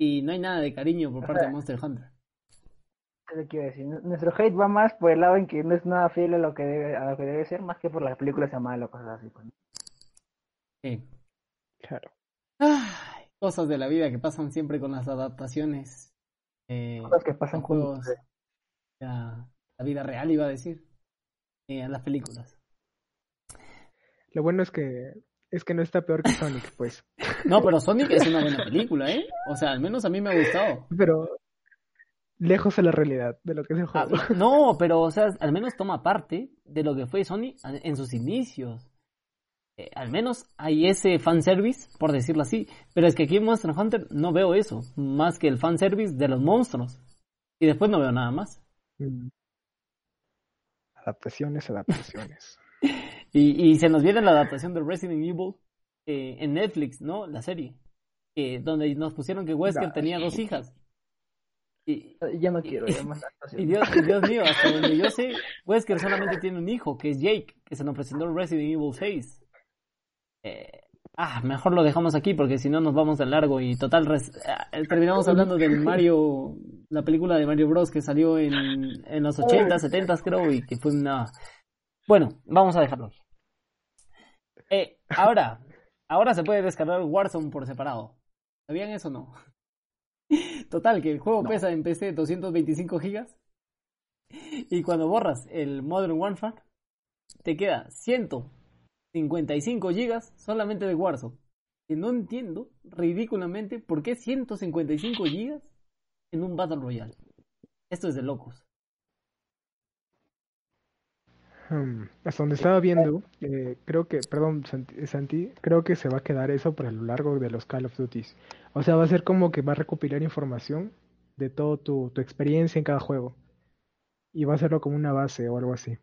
Y no hay nada de cariño por O parte sea, de Monster Hunter. ¿Qué te quiero decir? Nuestro hate va más por el lado en que no es nada fiel a lo que debe, a lo que debe ser, más que por las películas sea malo o cosas así. pues. Sí. Claro. Ay, cosas de la vida que pasan siempre con las adaptaciones. Eh, Cosas que pasan con juegos, a la vida real, iba a decir. eh, a las películas. Lo bueno es que es que no está peor que Sonic, pues. No, pero Sonic es una buena película, ¿eh? O sea, al menos a mí me ha gustado. Pero lejos de la realidad de lo que es el Ah, juego. no, pero o sea, al menos toma parte de lo que fue Sony en sus inicios. Eh, al menos hay ese fanservice, por decirlo así. Pero es que aquí en Monster Hunter no veo eso, más que el fanservice de los monstruos. Y después no veo nada más. Mm. Adaptaciones, adaptaciones. Y, y se nos viene la adaptación de Resident Evil eh, en Netflix, ¿no? La serie. eh, donde nos pusieron que Wesker Nah. tenía dos hijas. Y, Ya no quiero, ya más Y Dios, y Dios mío, hasta donde yo sé, Wesker solamente tiene un hijo, que es Jake, que se nos presentó en Resident Evil 6. Eh, ah, mejor lo dejamos aquí porque si no nos vamos de largo y total res- ah, terminamos hablando del Mario, la película de Mario Bros que salió en, en los 80, 70 creo y que fue una... Bueno, vamos a dejarlo aquí. Eh, ahora, ahora se puede descargar Warzone por separado. ¿Sabían eso o no? Total, que el juego pesa en PC 225 gigas y cuando borras el Modern Warfare te queda 155 gigas solamente de Warzone. Y no entiendo ridículamente por qué 155 gigas en un Battle Royale. Esto es de locos. Hmm, Hasta donde estaba viendo, eh, creo que, perdón, Santi, creo que se va a quedar eso por lo largo de los Call of Duties. O sea, va a ser como que va a recopilar información de todo tu, tu experiencia en cada juego. Y va a hacerlo como una base o algo así.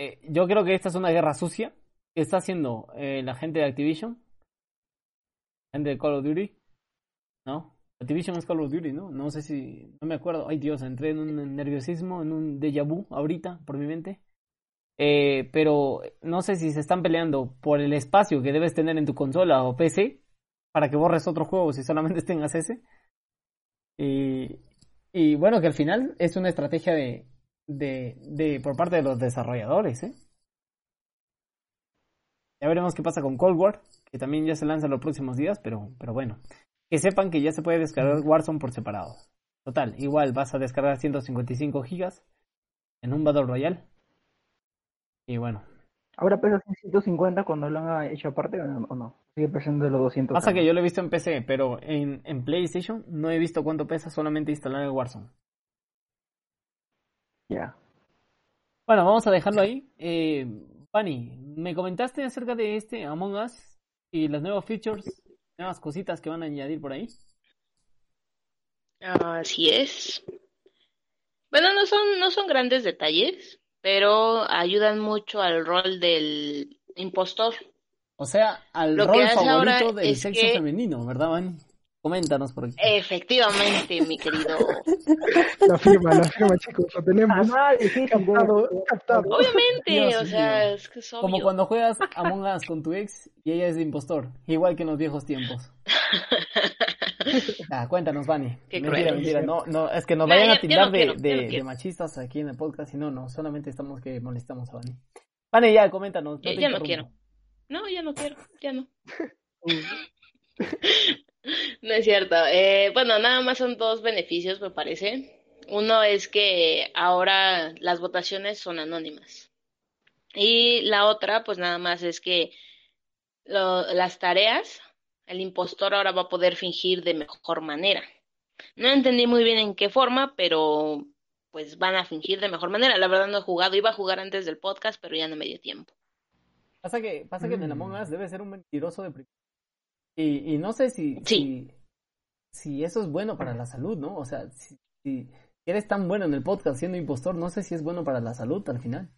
Eh, yo creo que esta es una guerra sucia que está haciendo eh, la gente de Activision, gente de Call of Duty, ¿no? Activision es Call of Duty, ¿no? No sé si, no me acuerdo. Ay Dios, entré en un nerviosismo, en un déjà vu ahorita por mi mente. Eh, pero no sé si se están peleando por el espacio que debes tener en tu consola o PC para que borres otro juego si solamente tengas ese. Y, y bueno, que al final es una estrategia de, de, de por parte de los desarrolladores, ¿eh? Ya veremos qué pasa con Cold War, que también ya se lanza en los próximos días, pero, pero bueno. Que sepan que ya se puede descargar Warzone por separado. Total, igual vas a descargar 155 gigas en un Battle Royale. Y bueno, ¿Ahora pesa 150 cuando lo han hecho aparte o no? Sigue pesando los 200. pasa que yo lo he visto en PC, pero en, en PlayStation no he visto cuánto pesa solamente instalar el Warzone. Ya. Bueno, vamos a dejarlo ahí. Eh, me comentaste acerca de este Among Us y las nuevas features, nuevas cositas que van a añadir por ahí. Así es. Bueno, no son, no son grandes detalles, pero ayudan mucho al rol del impostor. O sea, al Lo rol favorito del sexo que- femenino, ¿verdad, Bunny? Coméntanos por aquí. Efectivamente, mi querido. La firma, la firma, chicos, lo tenemos. Ah, de- Captado, captado. Obviamente, Dios o sea, es que es obvio. Como cuando juegas Among Us con tu ex y ella es de impostor, igual que en los viejos tiempos. Ah, cuéntanos, Vani. Mentira, cruel. mentira. No, no, es que nos Ya, vayan ya, a tildar no de, de- machistas aquí en el podcast y no, no, solamente estamos que molestamos a Vani. Vani, ya, coméntanos. no Ya- ya no quiero. No, ya no quiero, ya no. No es cierto. Eh, bueno, nada más son dos beneficios, me parece. Uno es que ahora las votaciones son anónimas. Y la otra, pues nada más es que lo- las tareas, el impostor ahora va a poder fingir de mejor manera. No entendí muy bien en qué forma, pero pues van a fingir de mejor manera. La verdad no he jugado, iba a jugar antes del podcast, pero ya no me dio tiempo. Pasa que, pasa que en el Mm. Among Us debe ser un mentiroso de primera. Y, y no sé si, Sí. si, si eso es bueno para la salud, ¿no? O sea, si, si eres tan bueno en el podcast siendo impostor, no sé si es bueno para la salud al final.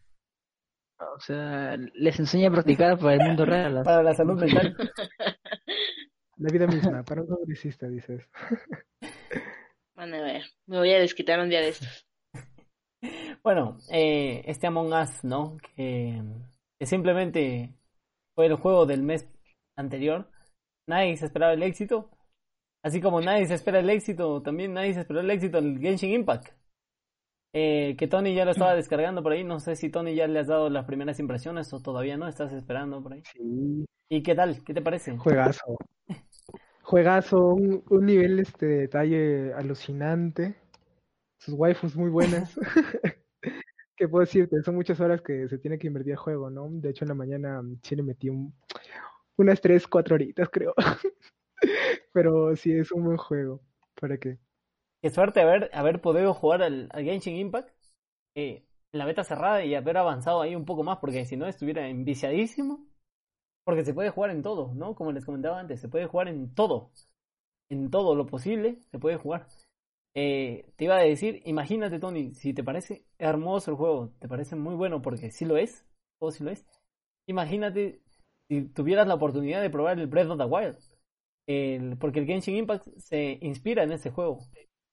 O sea, les enseña a practicar para el mundo real. las- Para la salud mental. La vida misma, para un progresista, dices. Van a ver, me voy a desquitar un día de estos. Bueno, eh, este Among Us, ¿no? Que, que simplemente fue el juego del mes anterior. Nadie se esperaba el éxito. Así como nadie se espera el éxito, también nadie se esperó el éxito del Genshin Impact. Eh, que Tony ya lo estaba descargando por ahí. No sé si Tony ya le has dado las primeras impresiones o todavía no. Estás esperando por ahí. Sí, ¿Y qué tal? ¿Qué te parece? juegazo. Juegazo, un, un nivel este, de detalle alucinante. Sus waifus muy buenas. ¿Qué puedo decirte? Son muchas horas que se tiene que invertir el juego, ¿no? De hecho, en la mañana mm, sí le metí un- unas 3, 4 horitas, creo. Pero sí es un buen juego. ¿Para qué? Qué suerte haber, haber podido jugar al, al Genshin Impact eh, en la beta cerrada y haber avanzado ahí un poco más, porque si no estuviera enviciadísimo. Porque se puede jugar en todo, ¿no? Como les comentaba antes, se puede jugar en todo. En todo lo posible se puede jugar. Eh, te iba a decir, imagínate, Tony, si te parece hermoso el juego, te parece muy bueno, porque sí lo es, o sí lo es. Imagínate si tuvieras la oportunidad de probar el Breath of the Wild. El- porque el Genshin Impact se inspira en este juego.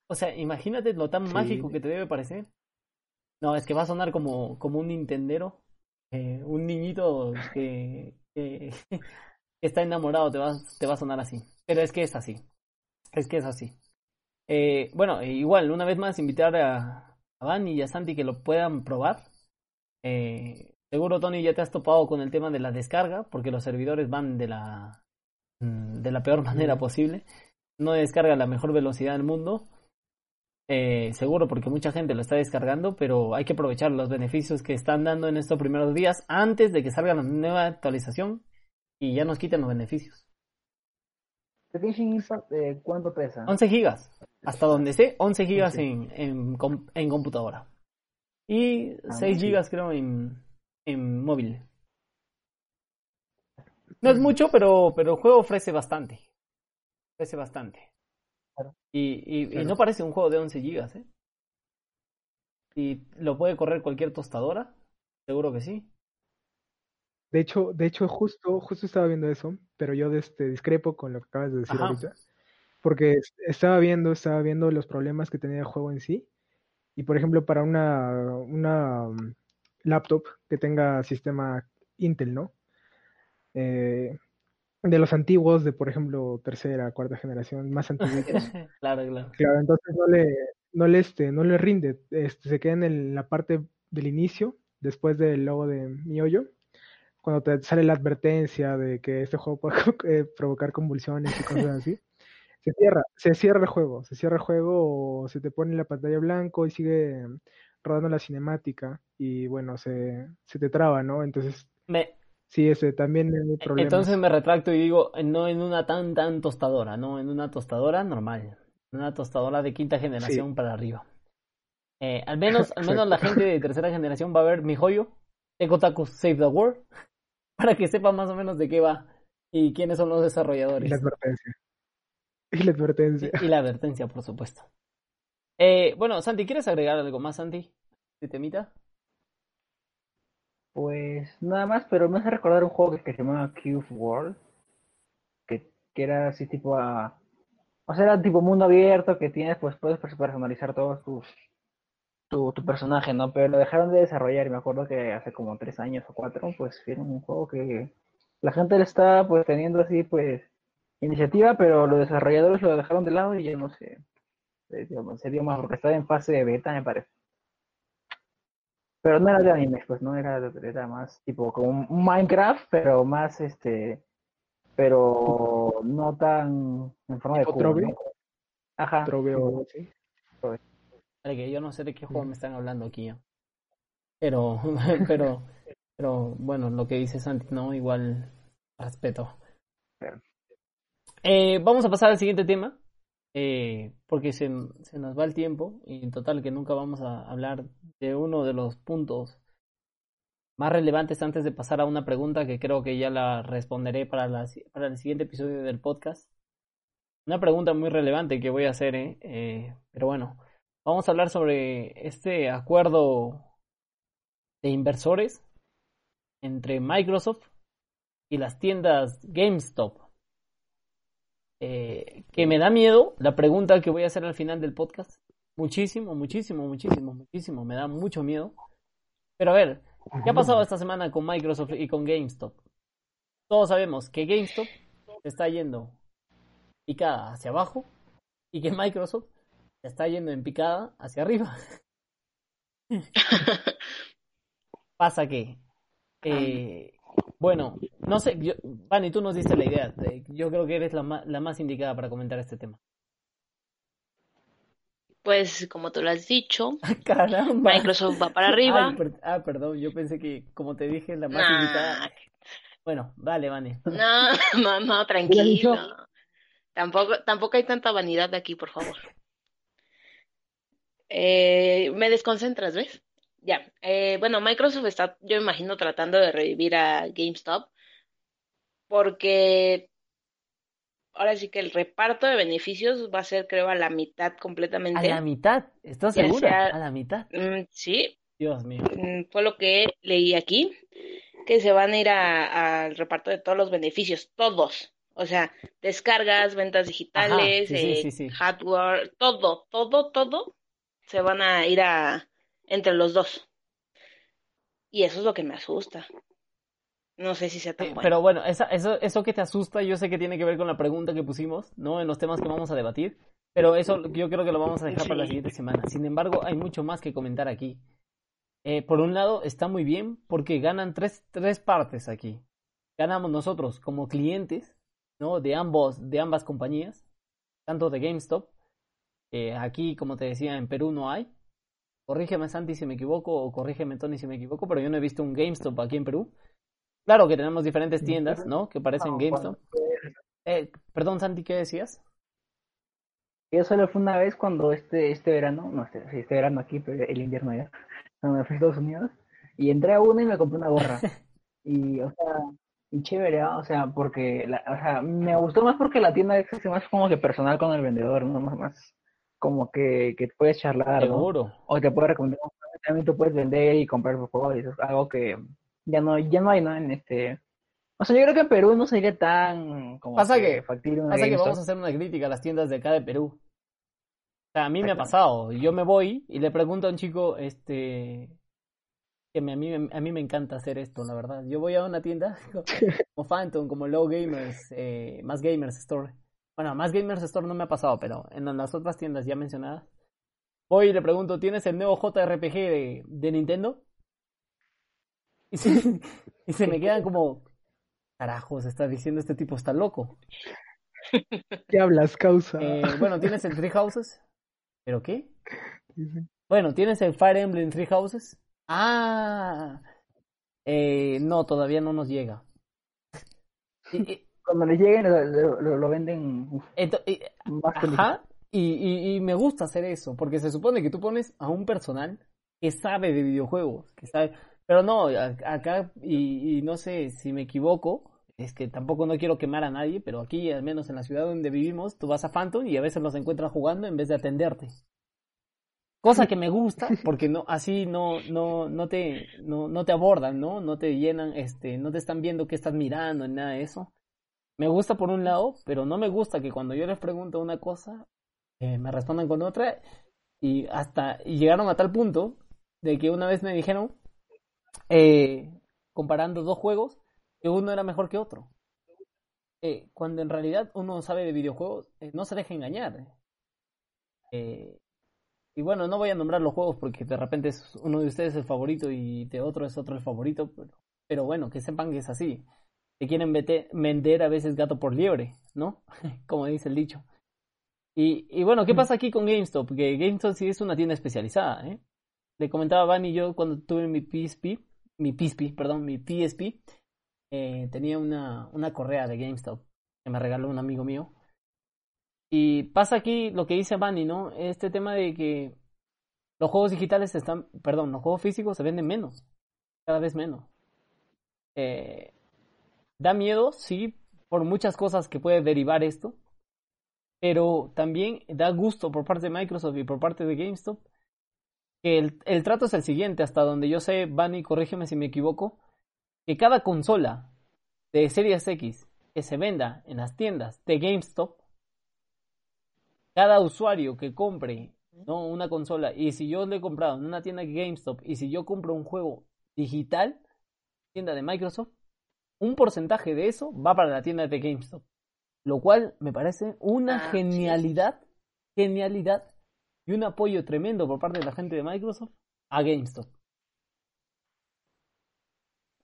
O sea, imagínate lo tan Sí. mágico que te debe parecer. No, es que va a sonar como, como un nintendero, eh, un niñito que, que, que está enamorado, te va, te va a sonar así. Pero es que es así. Es que es así. Eh, bueno, e igual, una vez más, invitar a, a Van y a Santi que lo puedan probar. Eh, seguro, Tony, ya te has topado con el tema de la descarga, porque los servidores van de la, mm, de la peor manera posible. No descarga a la mejor velocidad del mundo. Eh, seguro porque mucha gente lo está descargando, pero hay que aprovechar los beneficios que están dando en estos primeros días antes de que salga la nueva actualización y ya nos quiten los beneficios. ¿El Genshin Impact eh, cuánto pesa? 11 gigas, hasta donde sé, 11 gigas en, en computadora. Y Ah, 6 sí. gigas creo en, en móvil. No es mucho, pero, pero el juego ofrece bastante. Ofrece bastante. Claro. Y, y, no parece un juego de 11 gigas, ¿eh? Y lo puede correr cualquier tostadora, seguro que sí. De hecho, de hecho, justo, justo estaba viendo eso, pero yo este, discrepo con lo que acabas de decir Ajá. ahorita. Porque es- estaba viendo, estaba viendo los problemas que tenía el juego en sí. Y por ejemplo, para una, una laptop que tenga sistema Intel, ¿no? Eh, de los antiguos, de por ejemplo, tercera, cuarta generación, más antiguitos. claro, claro. Claro, entonces no le, no le, este, no le rinde, este, se queda en el- la parte del inicio, después del logo de mi hoyo, cuando te sale la advertencia de que este juego puede eh, provocar convulsiones y cosas así, se cierra, se cierra el juego, se cierra el juego o se te pone la pantalla blanco y sigue rodando la cinemática y bueno, se, se te traba, ¿no? Entonces, Me, sí, ese también hay problemas. Entonces me retracto y digo, no en una tan tan tostadora, no en una tostadora normal, en una tostadora de quinta generación para arriba. Eh, al menos, al menos la gente de tercera generación va a ver mi joyo, Ekotaku Save the World, para que sepa más o menos de qué va y quiénes son los Y desarrolladores. la advertencia. Y la advertencia. Y, y la advertencia, por supuesto. Eh, bueno, Santi, ¿quieres agregar algo más, Santi? ¿De temita? Pues nada más, pero me hace recordar un juego que, se llamaba Cube World, que, era así tipo a, O sea, era tipo mundo abierto que tienes, pues puedes personalizar todos tus tu, tu personaje, ¿no? Pero lo dejaron de desarrollar y me acuerdo que hace como tres años o cuatro, pues vieron un juego que la gente le está pues teniendo así pues iniciativa, pero los desarrolladores lo dejaron de lado y ya no sé, se dio, se más porque estaba en fase de beta, me parece. Pero no era de anime, pues no era, era más tipo como un Minecraft, pero más este, pero no tan en forma de ¿Tipo cubo. Ajá. Trove o algo así. Vale, que yo no sé de qué juego me están hablando aquí. ¿no? Pero, pero, pero, bueno, lo que dice Santi, no, igual respeto. Eh, vamos a pasar al siguiente tema, eh, porque se, se nos va el tiempo y en total que nunca vamos a hablar de uno de los puntos más relevantes antes de pasar a una pregunta que creo que ya la responderé para, la, para el siguiente episodio del podcast. Una pregunta muy relevante que voy a hacer, ¿eh? Eh, pero bueno, vamos a hablar sobre este acuerdo de inversores entre Microsoft y las tiendas GameStop. Eh, que me da miedo la pregunta que voy a hacer al final del podcast. Muchísimo, muchísimo, muchísimo, muchísimo. Me da mucho miedo. Pero a ver, ¿qué ha pasado esta semana con Microsoft y con GameStop? Todos sabemos que GameStop se está yendo picada hacia abajo y que Microsoft se está yendo en picada hacia arriba. Pasa que, eh, bueno, no sé, yo, Vani, tú nos diste la idea. Yo creo que eres la más, la más indicada para comentar este tema. Pues como tú lo has dicho, Caramba. Microsoft va para arriba. Ay, per- ah, perdón, yo pensé que, como te dije, la más Nah. indicada. Bueno, vale, Vani. No, no, no, tranquilo. Tampoco, tampoco hay tanta vanidad aquí, por favor. Eh, me desconcentras, ¿ves? Ya. Eh, bueno, Microsoft está, yo imagino, tratando de revivir a GameStop porque ahora sí que el reparto de beneficios va a ser, creo, a la mitad A completamente. la mitad, ¿estás Ya segura? sea- A la mitad. Mm, sí, Dios mío. Mm, fue lo que leí aquí, que se van a ir a- al reparto de todos los beneficios, todos. O sea, descargas, ventas digitales, sí, eh, sí, sí. hardware, todo, todo, todo se van a ir a entre los dos. Y eso es lo que me asusta. No sé si sea tan Sí, bueno. Pero bueno, esa- eso, eso que te asusta, yo sé que tiene que ver con la pregunta que pusimos, ¿no? En los temas que vamos a debatir. Pero eso yo creo que lo vamos a dejar para la siguiente semana. Sin embargo, hay mucho más que comentar aquí. Eh, por un lado, está muy bien porque ganan tres, tres partes aquí. Ganamos nosotros como clientes, ¿no? De ambos, de ambas compañías, tanto de GameStop. eh, aquí, como te decía, en Perú no hay. Corrígeme, Santi, si me equivoco, o corrígeme, Tony, si me equivoco, pero yo no he visto un GameStop aquí en Perú. Claro que tenemos diferentes tiendas, ¿no? Que parecen No, GameStop. cuando- Eh, perdón, Santi, ¿qué decías? Yo solo fue una vez cuando este, este verano, no sé, sí, este verano aquí, pero el invierno ya, cuando me fui a Estados Unidos, y entré a uno y me compré una gorra. Y, o sea, y chévere, ¿ah? o sea, porque, la, o sea, me gustó más porque la tienda es más como que personal con el vendedor, ¿no? Más, más como que, que puedes charlar. O te puede recomendar, también tú puedes vender y comprar por y eso es algo que ya no, ya no hay, ¿no? En este... O sea, yo creo que en Perú no sería tan como Pasa que que- factible una Pasa que vamos a hacer una crítica a las tiendas de acá de Perú. O sea, a mí me ha pasado. Yo me voy y le pregunto a un chico, este, que me- a mí, me- a mí me encanta hacer esto, la verdad. Yo voy a una tienda como Phantom, como Low Gamers, eh, Más Gamers Store. Bueno, Más Gamers Store no me ha pasado, pero en las otras tiendas ya mencionadas, voy y le pregunto, ¿tienes el nuevo JRPG de, de Nintendo? Y se, y se me quedan como, carajos, está diciendo este tipo, está loco. ¿Qué hablas, causa? Eh, bueno, tienes el Three Houses. ¿Pero qué? Bueno, tienes el Fire Emblem Three Houses. Ah, eh, no, todavía no nos llega. Y- Cuando les lleguen lo, lo- lo- lo venden uf, más ajá, y, y, y me gusta hacer eso, porque se supone que tú pones a un personal que sabe de videojuegos, que sabe, pero no, acá, y, y no sé si me equivoco, es que tampoco no quiero quemar a nadie, pero aquí, al menos en la ciudad donde vivimos, tú vas a Phantom y a veces los encuentras jugando en vez de atenderte. Cosa que me gusta, porque no, así no, no, no te, no, no te abordan, ¿no? No te llenan, este, no te están viendo qué estás mirando, ni nada de eso. Me gusta por un lado, pero no me gusta que cuando yo les pregunto una cosa, eh, me respondan con otra y hasta llegaron a tal punto de que una vez me dijeron, eh, comparando dos juegos, que uno era mejor que otro. Eh, cuando en realidad uno sabe de videojuegos, eh, no se deja engañar. Y bueno, no voy a nombrar los juegos porque de repente es uno de ustedes el favorito y de otro es otro el favorito, pero, pero bueno, que sepan que es así. Que quieren vender a veces gato por liebre, ¿no? Como dice el dicho. Y, y bueno, ¿qué pasa aquí con GameStop? Que GameStop sí es una tienda especializada, ¿eh? Le comentaba a Van y yo cuando tuve mi PSP, mi PSP, perdón, mi PSP, eh, tenía una, una correa de GameStop que me regaló un amigo mío. Y pasa aquí lo que dice Bunny, ¿no? Este tema de que los juegos digitales están, perdón, los juegos físicos se venden menos, cada vez menos. Eh, da miedo, sí, por muchas cosas que puede derivar esto, pero también da gusto por parte de Microsoft y por parte de GameStop que el, el trato es el siguiente, hasta donde yo sé, Bunny, corrígeme si me equivoco, que cada consola de Series X que se venda en las tiendas de GameStop, cada usuario que compre ¿no? una consola, y si yo le he comprado en una tienda de GameStop, y si yo compro un juego digital, tienda de Microsoft, un porcentaje de eso va para la tienda de GameStop. Lo cual me parece una Ah, sí. genialidad, genialidad y un apoyo tremendo por parte de la gente de Microsoft a GameStop.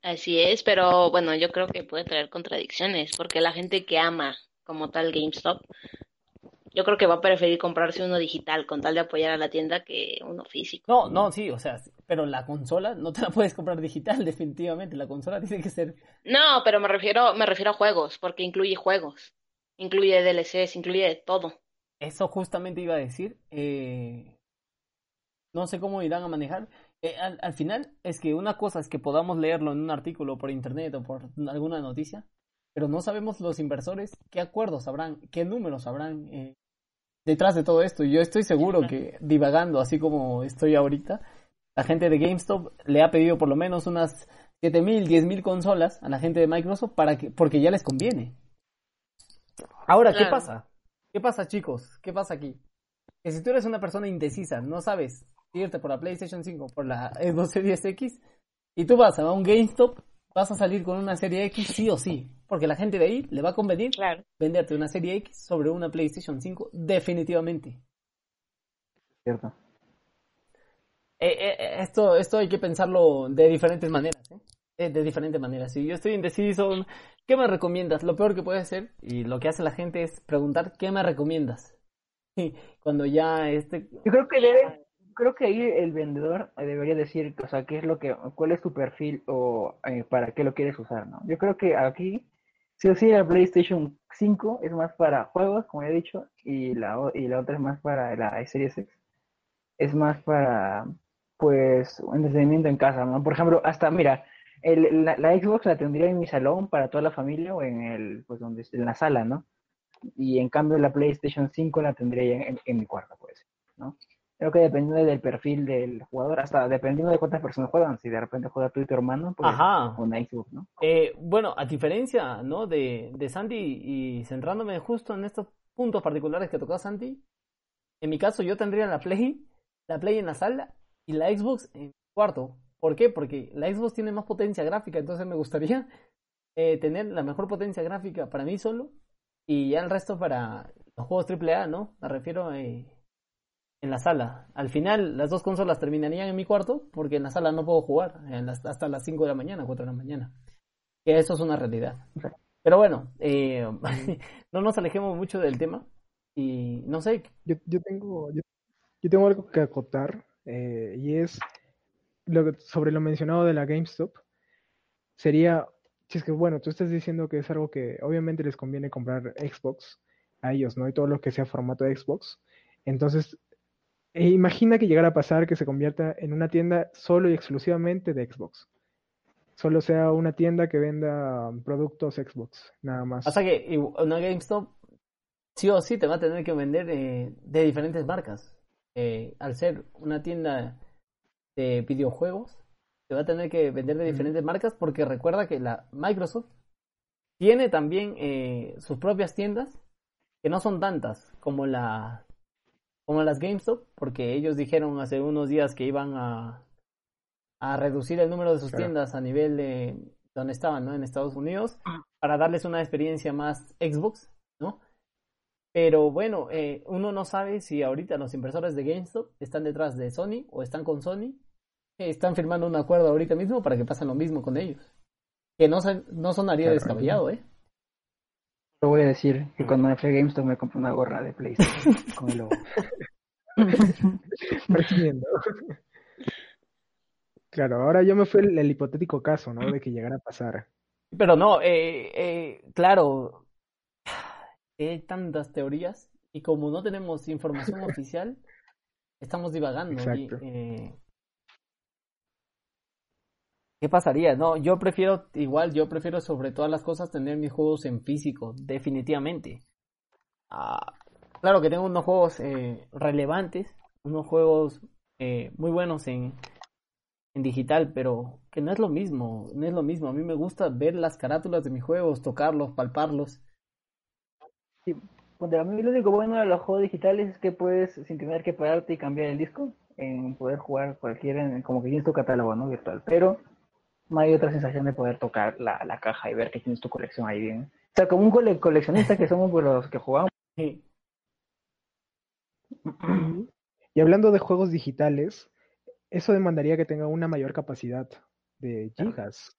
Así es, pero bueno, yo creo que puede traer contradicciones, porque la gente que ama como tal GameStop, yo creo que va a preferir comprarse uno digital con tal de apoyar a la tienda que uno físico. No, no, sí, o sea, pero la consola no te la puedes comprar digital, definitivamente. La consola tiene que ser. No, pero me refiero, me refiero a juegos, porque incluye juegos, incluye DLCs, incluye todo. Eso justamente iba a decir. eh, no sé cómo irán a manejar. Eh, al, al final, es que una cosa es que podamos leerlo en un artículo por internet o por alguna noticia, pero no sabemos los inversores qué acuerdos habrán, qué números habrán eh, detrás de todo esto. Yo estoy seguro que divagando, así como estoy ahorita, la gente de GameStop le ha pedido por lo menos unas 7.000, 10.000 consolas a la gente de Microsoft para que, porque ya les conviene. Ahora, ¿qué pasa? ¿Qué pasa, chicos? ¿Qué pasa aquí? Que si tú eres una persona indecisa, no sabes irte por la PlayStation 5 o por la Xbox Series X, y tú vas a un GameStop, vas a salir con una Serie X sí o sí, porque la gente de ahí le va a convenir Claro. venderte una Serie X sobre una PlayStation 5 definitivamente. ¿Cierto? Eh, eh, eh, esto, esto hay que pensarlo de diferentes maneras, ¿eh? Eh, de diferentes maneras. Si yo estoy indeciso, ¿qué me recomiendas? Lo peor que puede hacer, y lo que hace la gente es preguntar, ¿qué me recomiendas? Y cuando ya este... Yo creo que debe, creo que ahí el vendedor debería decir, o sea, qué es lo que, cuál es tu perfil o eh, para qué lo quieres usar, ¿no? Yo creo que aquí, sí o sí, la PlayStation 5 es más para juegos, como ya he dicho, y la, y la otra es más para la Series X. Es más para, pues, un entretenimiento en casa, ¿no? Por ejemplo, hasta, mira, el- la, Xbox la tendría en mi salón para toda la familia o en el, pues, donde, en la sala, ¿no? Y en cambio la PlayStation 5 la tendría en, en mi cuarto, pues, ¿no? Creo que dependiendo del perfil del jugador, hasta dependiendo de cuántas personas juegan, si de repente juega tú y tu hermano, pues Ajá. una Xbox, ¿no? Eh, bueno, a diferencia, ¿no? De, de Santi y centrándome justo en estos puntos particulares que tocó Santi, en mi caso yo tendría la Play, la Play en la sala y la Xbox en cuarto. ¿Por qué? Porque la Xbox tiene más potencia gráfica, entonces me gustaría eh, tener la mejor potencia gráfica para mí solo y ya el resto para los juegos AAA, ¿no? Me refiero eh, en la sala. Al final las dos consolas terminarían en mi cuarto porque en la sala no puedo jugar en las- hasta las 5 de la mañana, 4 de la mañana. Eso es una realidad. Pero bueno, eh, no nos alejemos mucho del tema y no sé, Yo, yo tengo, yo, yo tengo algo que acotar eh, y es lo que- sobre lo mencionado de la GameStop. Sería, si es que bueno, tú estás diciendo que es algo que obviamente les conviene comprar Xbox a ellos, ¿no? Y todo lo que sea formato Xbox. Entonces, e imagina que llegara a pasar que se convierta en una tienda solo y exclusivamente de Xbox. Solo sea una tienda que venda productos Xbox, nada más. pasa que y una GameStop sí o sí te va a tener que vender eh, de diferentes marcas. Eh, al ser una tienda de videojuegos, te va a tener que vender de diferentes marcas porque recuerda que la Microsoft tiene también eh, sus propias tiendas, que no son tantas como, la, como las GameStop, porque ellos dijeron hace unos días que iban a, a reducir el número de sus tiendas a nivel de donde estaban, ¿no? En Estados Unidos, para darles una experiencia más Xbox, ¿no? Pero bueno, eh, uno no sabe si ahorita los inversores de GameStop están detrás de Sony o están con Sony. están firmando un acuerdo ahorita mismo para que pasen lo mismo con ellos. Que no, no sonaría descabellado, ¿eh? Lo voy a decir que cuando me fui a GameStop me compré una gorra de PlayStation con el logo. Claro, ahora yo me fui el, hipotético caso, ¿no? De que llegara a pasar. Pero no, eh, eh, claro, hay tantas teorías y como no tenemos información oficial, estamos divagando. eh, ¿Qué pasaría? No, yo prefiero, igual, yo prefiero sobre todas las cosas tener mis juegos en físico, definitivamente. Ah, claro que tengo unos juegos eh, relevantes, unos juegos eh, muy buenos en, en digital, pero que no es lo mismo, no es lo mismo. A mí me gusta ver las carátulas de mis juegos, tocarlos, palparlos. Sí, a mí lo único bueno de los juegos digitales es que puedes, sin tener que pararte y cambiar el disco, en poder jugar cualquiera, como que tienes tu catálogo, ¿no? Virtual. Pero no hay otra sensación de poder tocar la, la caja y ver que tienes tu colección ahí bien. O sea, como un coleccionista que somos los que jugamos. Y hablando de juegos digitales, eso demandaría que tenga una mayor capacidad de gigas.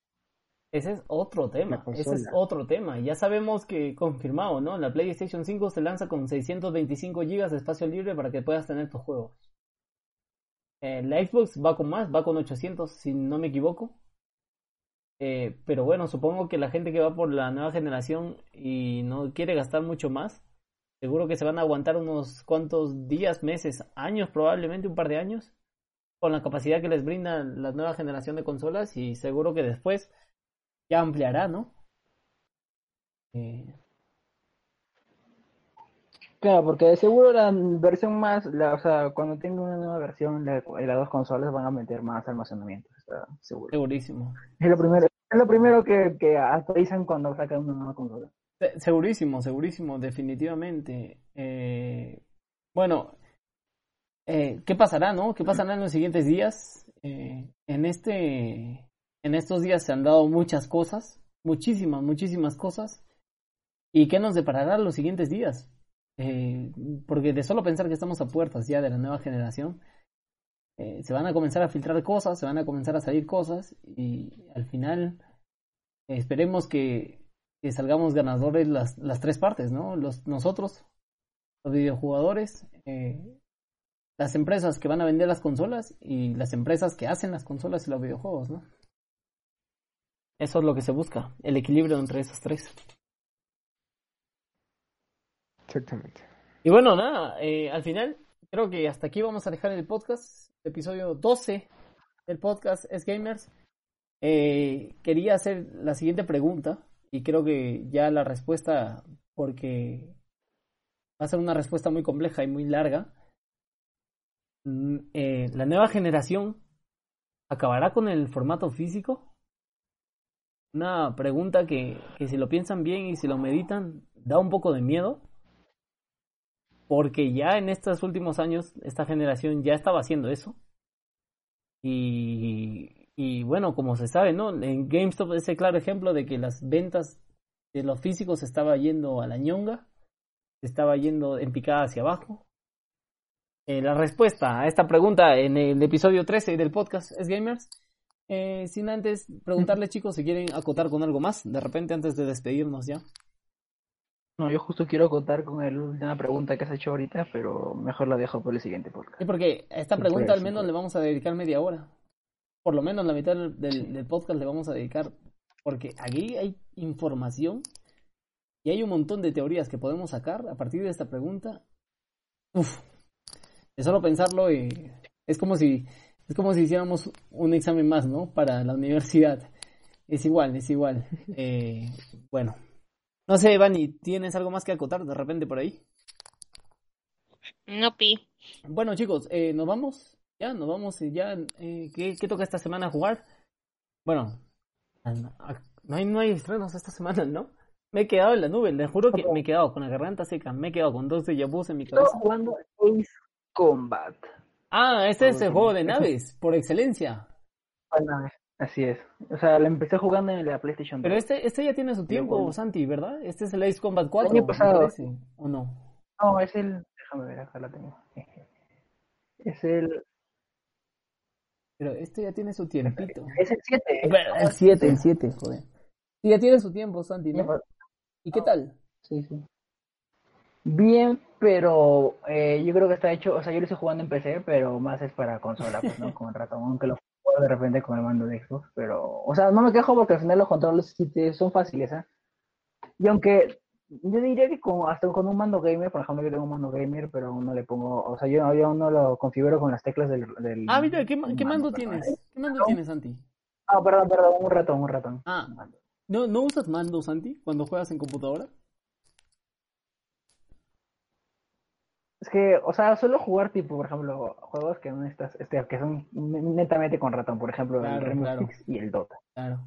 Ese es otro tema, ese es otro tema. Ya sabemos que confirmado, ¿no? La PlayStation 5 se lanza con 625 gigas de espacio libre para que puedas tener tus juegos. Eh, la Xbox va con más, va con 800 si no me equivoco. Eh, pero bueno, supongo que la gente que va por la nueva generación y no quiere gastar mucho más, seguro que se van a aguantar unos cuantos días, meses, años, probablemente un par de años, con la capacidad que les brinda la nueva generación de consolas y seguro que después ya ampliará, ¿no? Eh... Claro, porque de seguro la versión más, la, o sea, cuando tenga una nueva versión, la, las dos consolas van a meter más almacenamiento, está seguro. Segurísimo. Es lo primero, es lo primero que, que actualizan cuando sacan una nueva consola. Segurísimo, segurísimo, definitivamente. Eh, bueno, eh, ¿qué pasará, no? ¿Qué pasará en los siguientes días? Eh, en este, en estos días se han dado muchas cosas, muchísimas, muchísimas cosas. ¿Y qué nos deparará los siguientes días? Eh, porque de solo pensar que estamos a puertas ya de la nueva generación, eh, se van a comenzar a filtrar cosas, se van a comenzar a salir cosas y al final esperemos que, que, salgamos ganadores las, las tres partes, ¿no? Los, nosotros, los videojugadores, eh, las empresas que van a vender las consolas y las empresas que hacen las consolas y los videojuegos, ¿no? Eso es lo que se busca, el equilibrio entre esos tres. Exactamente. Y bueno, nada, eh, al final creo que hasta aquí vamos a dejar el podcast, episodio 12 del podcast Es Gamers. Eh, quería hacer la siguiente pregunta y creo que ya la respuesta, porque va a ser una respuesta muy compleja y muy larga. Mm, eh, ¿La nueva generación acabará con el formato físico? Una pregunta que, que si lo piensan bien y si lo meditan, da un poco de miedo porque ya en estos últimos años esta generación ya estaba haciendo eso. Y, y bueno, como se sabe, ¿no? En GameStop es el claro ejemplo de que las ventas de los físicos se estaba yendo a la ñonga, se estaba yendo en picada hacia abajo. Eh, la respuesta a esta pregunta en el episodio 13 del podcast es Gamers. Eh, sin antes preguntarles chicos si quieren acotar con algo más, de repente antes de despedirnos ya. No, yo justo quiero contar con el última pregunta que has hecho ahorita, pero mejor la dejo por el siguiente podcast. Sí, porque a esta pregunta al menos le vamos a dedicar media hora. Por lo menos la mitad del, del, podcast le vamos a dedicar, porque aquí hay información y hay un montón de teorías que podemos sacar a partir de esta pregunta. Uf, de solo pensarlo y es como si es como si hiciéramos un examen más, ¿no? Para la universidad. Es igual, es igual. Eh, bueno, no sé, Vani, ¿tienes algo más que acotar de repente por ahí? No, pi. Bueno, chicos, eh, nos vamos. Ya, nos vamos. Ya, eh, ¿qué, ¿qué, toca esta semana jugar? Bueno, no hay, no hay estrenos esta semana, ¿no? Me he quedado en la nube, les juro que me he quedado con la garganta seca, me he quedado con dos de Yabus en mi cabeza. jugando Ace Combat. Ah, este es el juego de naves, por excelencia. Bueno, Así es. O sea, lo empecé jugando en la PlayStation 2. Pero este, este ya tiene su tiempo, bueno. Santi, ¿verdad? Este es el Ace Combat 4, año me pasado. ¿o no? No, es el... Déjame ver, acá la tengo. Es el... Pero este ya tiene su tiempito. Es el 7. El 7, el 7, joder. Sí, ya tiene su tiempo, Santi, ¿no? ¿Y qué tal? Sí, sí. Bien, pero eh, yo creo que está hecho, o sea, yo lo estoy jugando en PC, pero más es para consola, pues, ¿no? Con el ratón, aunque lo de repente con el mando de Xbox, pero, o sea, no me quejo porque al final los controles son fáciles, ¿ah? Y aunque yo diría que con, hasta con un mando gamer, por ejemplo, yo tengo un mando gamer, pero aún no le pongo, o sea, yo, yo aún no lo configuro con las teclas del... del Ah, mira, ¿qué, ma- qué mando tienes? ¿Qué mando tienes, Santi? Ah, perdón, perdón, un ratón, un ratón. Ah. ¿No, ¿No usas mando, Santi, cuando juegas en computadora? Es que, o sea, suelo jugar tipo, por ejemplo, juegos que no necesitas, este, que son netamente con ratón, por ejemplo, Claro, el Rainbow claro. Six y el Dota. Claro.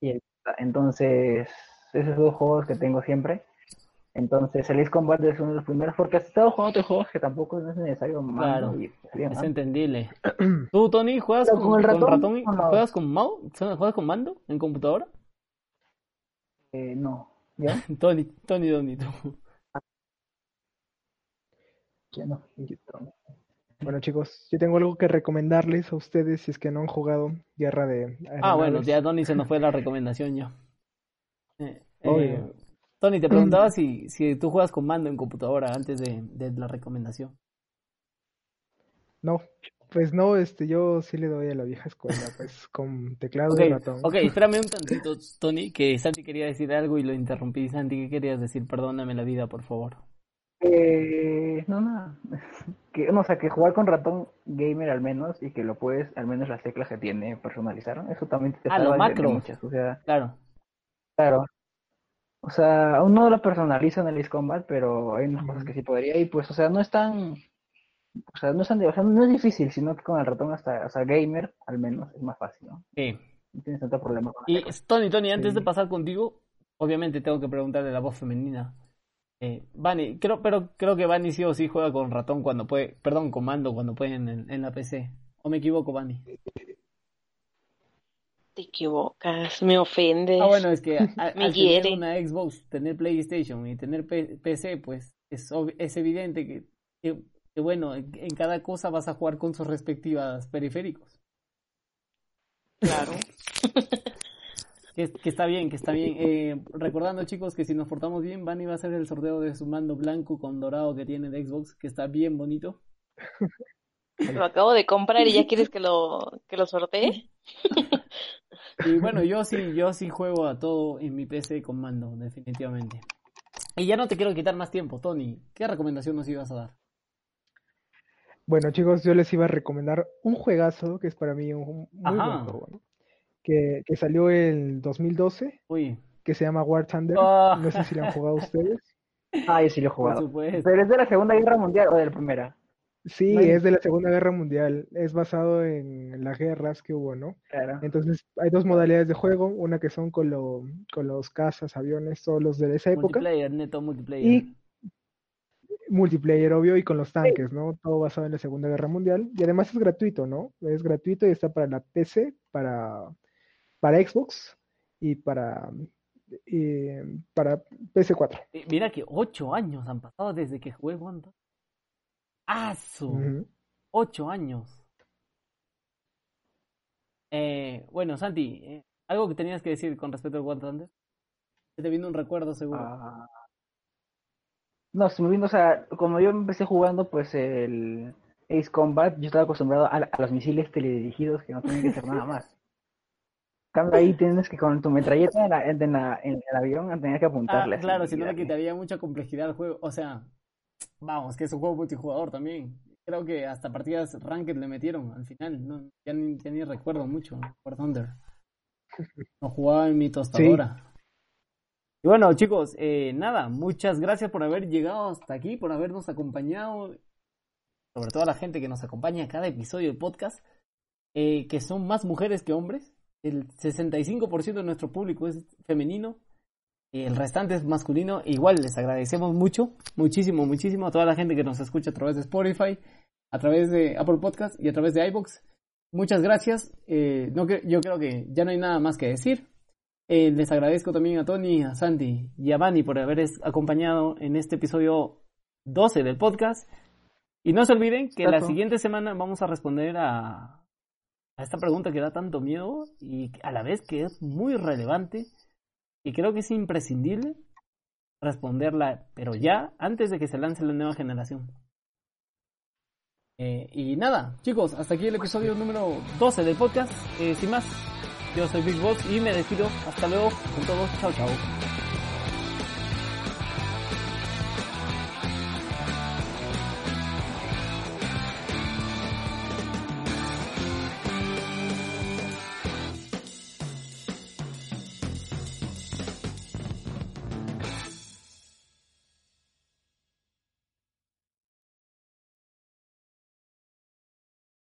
Y el Dota. Entonces, esos dos juegos que tengo siempre. Entonces, el Ace Combat es uno de los primeros, porque he estado jugando otros juegos que tampoco no es necesario mando Claro. y Es entendible. ¿Tú, Tony, juegas con, con el con ratón, ratón y juegas con mouse? ¿Juegas con mando en computadora? Eh, no, ¿ya? Tony, Tony, Tony, tú. Ya no. Bueno, chicos, yo tengo algo que recomendarles a ustedes si es que no han jugado Guerra de Ah, bueno, Aeronaves. ya Tony se nos fue la recomendación ya. Eh, eh, Tony, te preguntaba si, si tú juegas con mando en computadora antes de, de la recomendación. No, pues no, este, yo sí le doy a la vieja escuela, pues con teclado y ratón. ok, espérame un tantito, Tony, que Santi quería decir algo y lo interrumpí. Santi, ¿qué querías decir? Perdóname la vida, por favor. Eh, no, nada. Que, no, o sea, que jugar con ratón gamer al menos y que lo puedes, al menos las teclas que tiene, personalizar, eso también te Ah, los macros. muchas, o sea, Claro. claro. O sea, aún no lo personaliza en el Ace Combat, pero hay unas cosas que sí podría y pues, o sea, no es tan, o sea, no es tan, o sea, no es difícil, sino que con el ratón hasta, o sea, gamer, al menos, es más fácil, ¿no? Sí. No tienes tanto problema con Y. Tony, Tony, antes de pasar contigo, obviamente tengo que preguntarle la voz femenina. Eh, Vani, creo, pero creo que Vani sí o sí juega con ratón cuando puede, perdón, con mando cuando puede en, el- en la PC. ¿O me equivoco, Vani? Te equivocas, me ofendes. Ah, bueno, es que a- a- Me al tener una Xbox, tener PlayStation y tener P- PC, pues es, es evidente que, que- que, bueno, en, en cada cosa vas a jugar con sus respectivas periféricos. Claro. Que, que está bien, que está bien. Eh, recordando, chicos, que si nos portamos bien, Vani va a hacer el sorteo de su mando blanco con dorado que tiene de Xbox, que está bien bonito. Lo acabo de comprar y ya quieres que lo, que lo sortee. Y bueno, yo sí, yo sí juego a todo en mi PC con mando, definitivamente. Y ya no te quiero quitar más tiempo, Tony. ¿Qué recomendación nos ibas a dar? Bueno, chicos, yo les iba a recomendar un juegazo que es para mí un muy Ajá. buen juego, ¿no? Que, que salió en 2012, Uy, que se llama War Thunder. Ah. No sé si lo han jugado ustedes. Ah, yo sí lo he por jugado. supuesto. Pero es de la Segunda Guerra Mundial o de la Primera. Sí, No hay- es de la Segunda Guerra Mundial. Es basado en las guerras que hubo, ¿no? Claro. Entonces, hay dos modalidades de juego, una que son con, lo, con los cazas, aviones, todos los de esa época, Multiplayer, neto multiplayer. y multiplayer, obvio, y con los tanques, ¿no? Todo basado en la Segunda Guerra Mundial. Y además es gratuito, ¿no? Es gratuito y está para la PC, para, para Xbox y para, para PS4. Eh, Mira que ocho años han pasado desde que jugué Wanda. ¡Ah, su! Ujú. Ocho años. Eh, bueno, Santi, eh, ¿algo que tenías que decir con respecto al War Thunder? Se te vino un recuerdo seguro. Ah. No, se me vino, o sea, como yo empecé jugando, pues el Ace Combat, yo estaba acostumbrado a, a los misiles teledirigidos que no tienen que hacer nada más. En cambio, ahí tienes que con tu metralleta en, la- en, la- en el avión tener que Ah, apuntarle. así, claro, si no le quitaría mucha complejidad al juego. O sea, vamos, que es un juego multijugador también. Creo que hasta partidas ranked le metieron al final. No, ya, ni, ya ni recuerdo mucho War Thunder. No jugaba en mi tostadora. Y bueno, chicos, eh, nada, muchas gracias por haber llegado hasta aquí, por habernos acompañado. Sobre todo a la gente que nos acompaña a cada episodio del podcast, eh, que son más mujeres que hombres. El 65% de nuestro público es femenino. el restante es masculino. Igual les agradecemos mucho, muchísimo, muchísimo a toda la gente que nos escucha a través de Spotify, a través de Apple Podcast y a través de iBox. Muchas gracias. Eh, no, yo creo que ya no hay nada más que decir. Eh, les agradezco también a Tony, a Sandy y a Vani por haber acompañado en este episodio 12 del podcast. Y no se olviden que la siguiente semana vamos a responder a, esta pregunta que da tanto miedo y a la vez que es muy relevante y creo que es imprescindible responderla, pero ya antes de que se lance la nueva generación. Eh, y nada, chicos, hasta aquí el episodio número 12 del podcast. Eh, sin más, yo soy Big Boss y me despido. Hasta luego con todos. Chao, chao.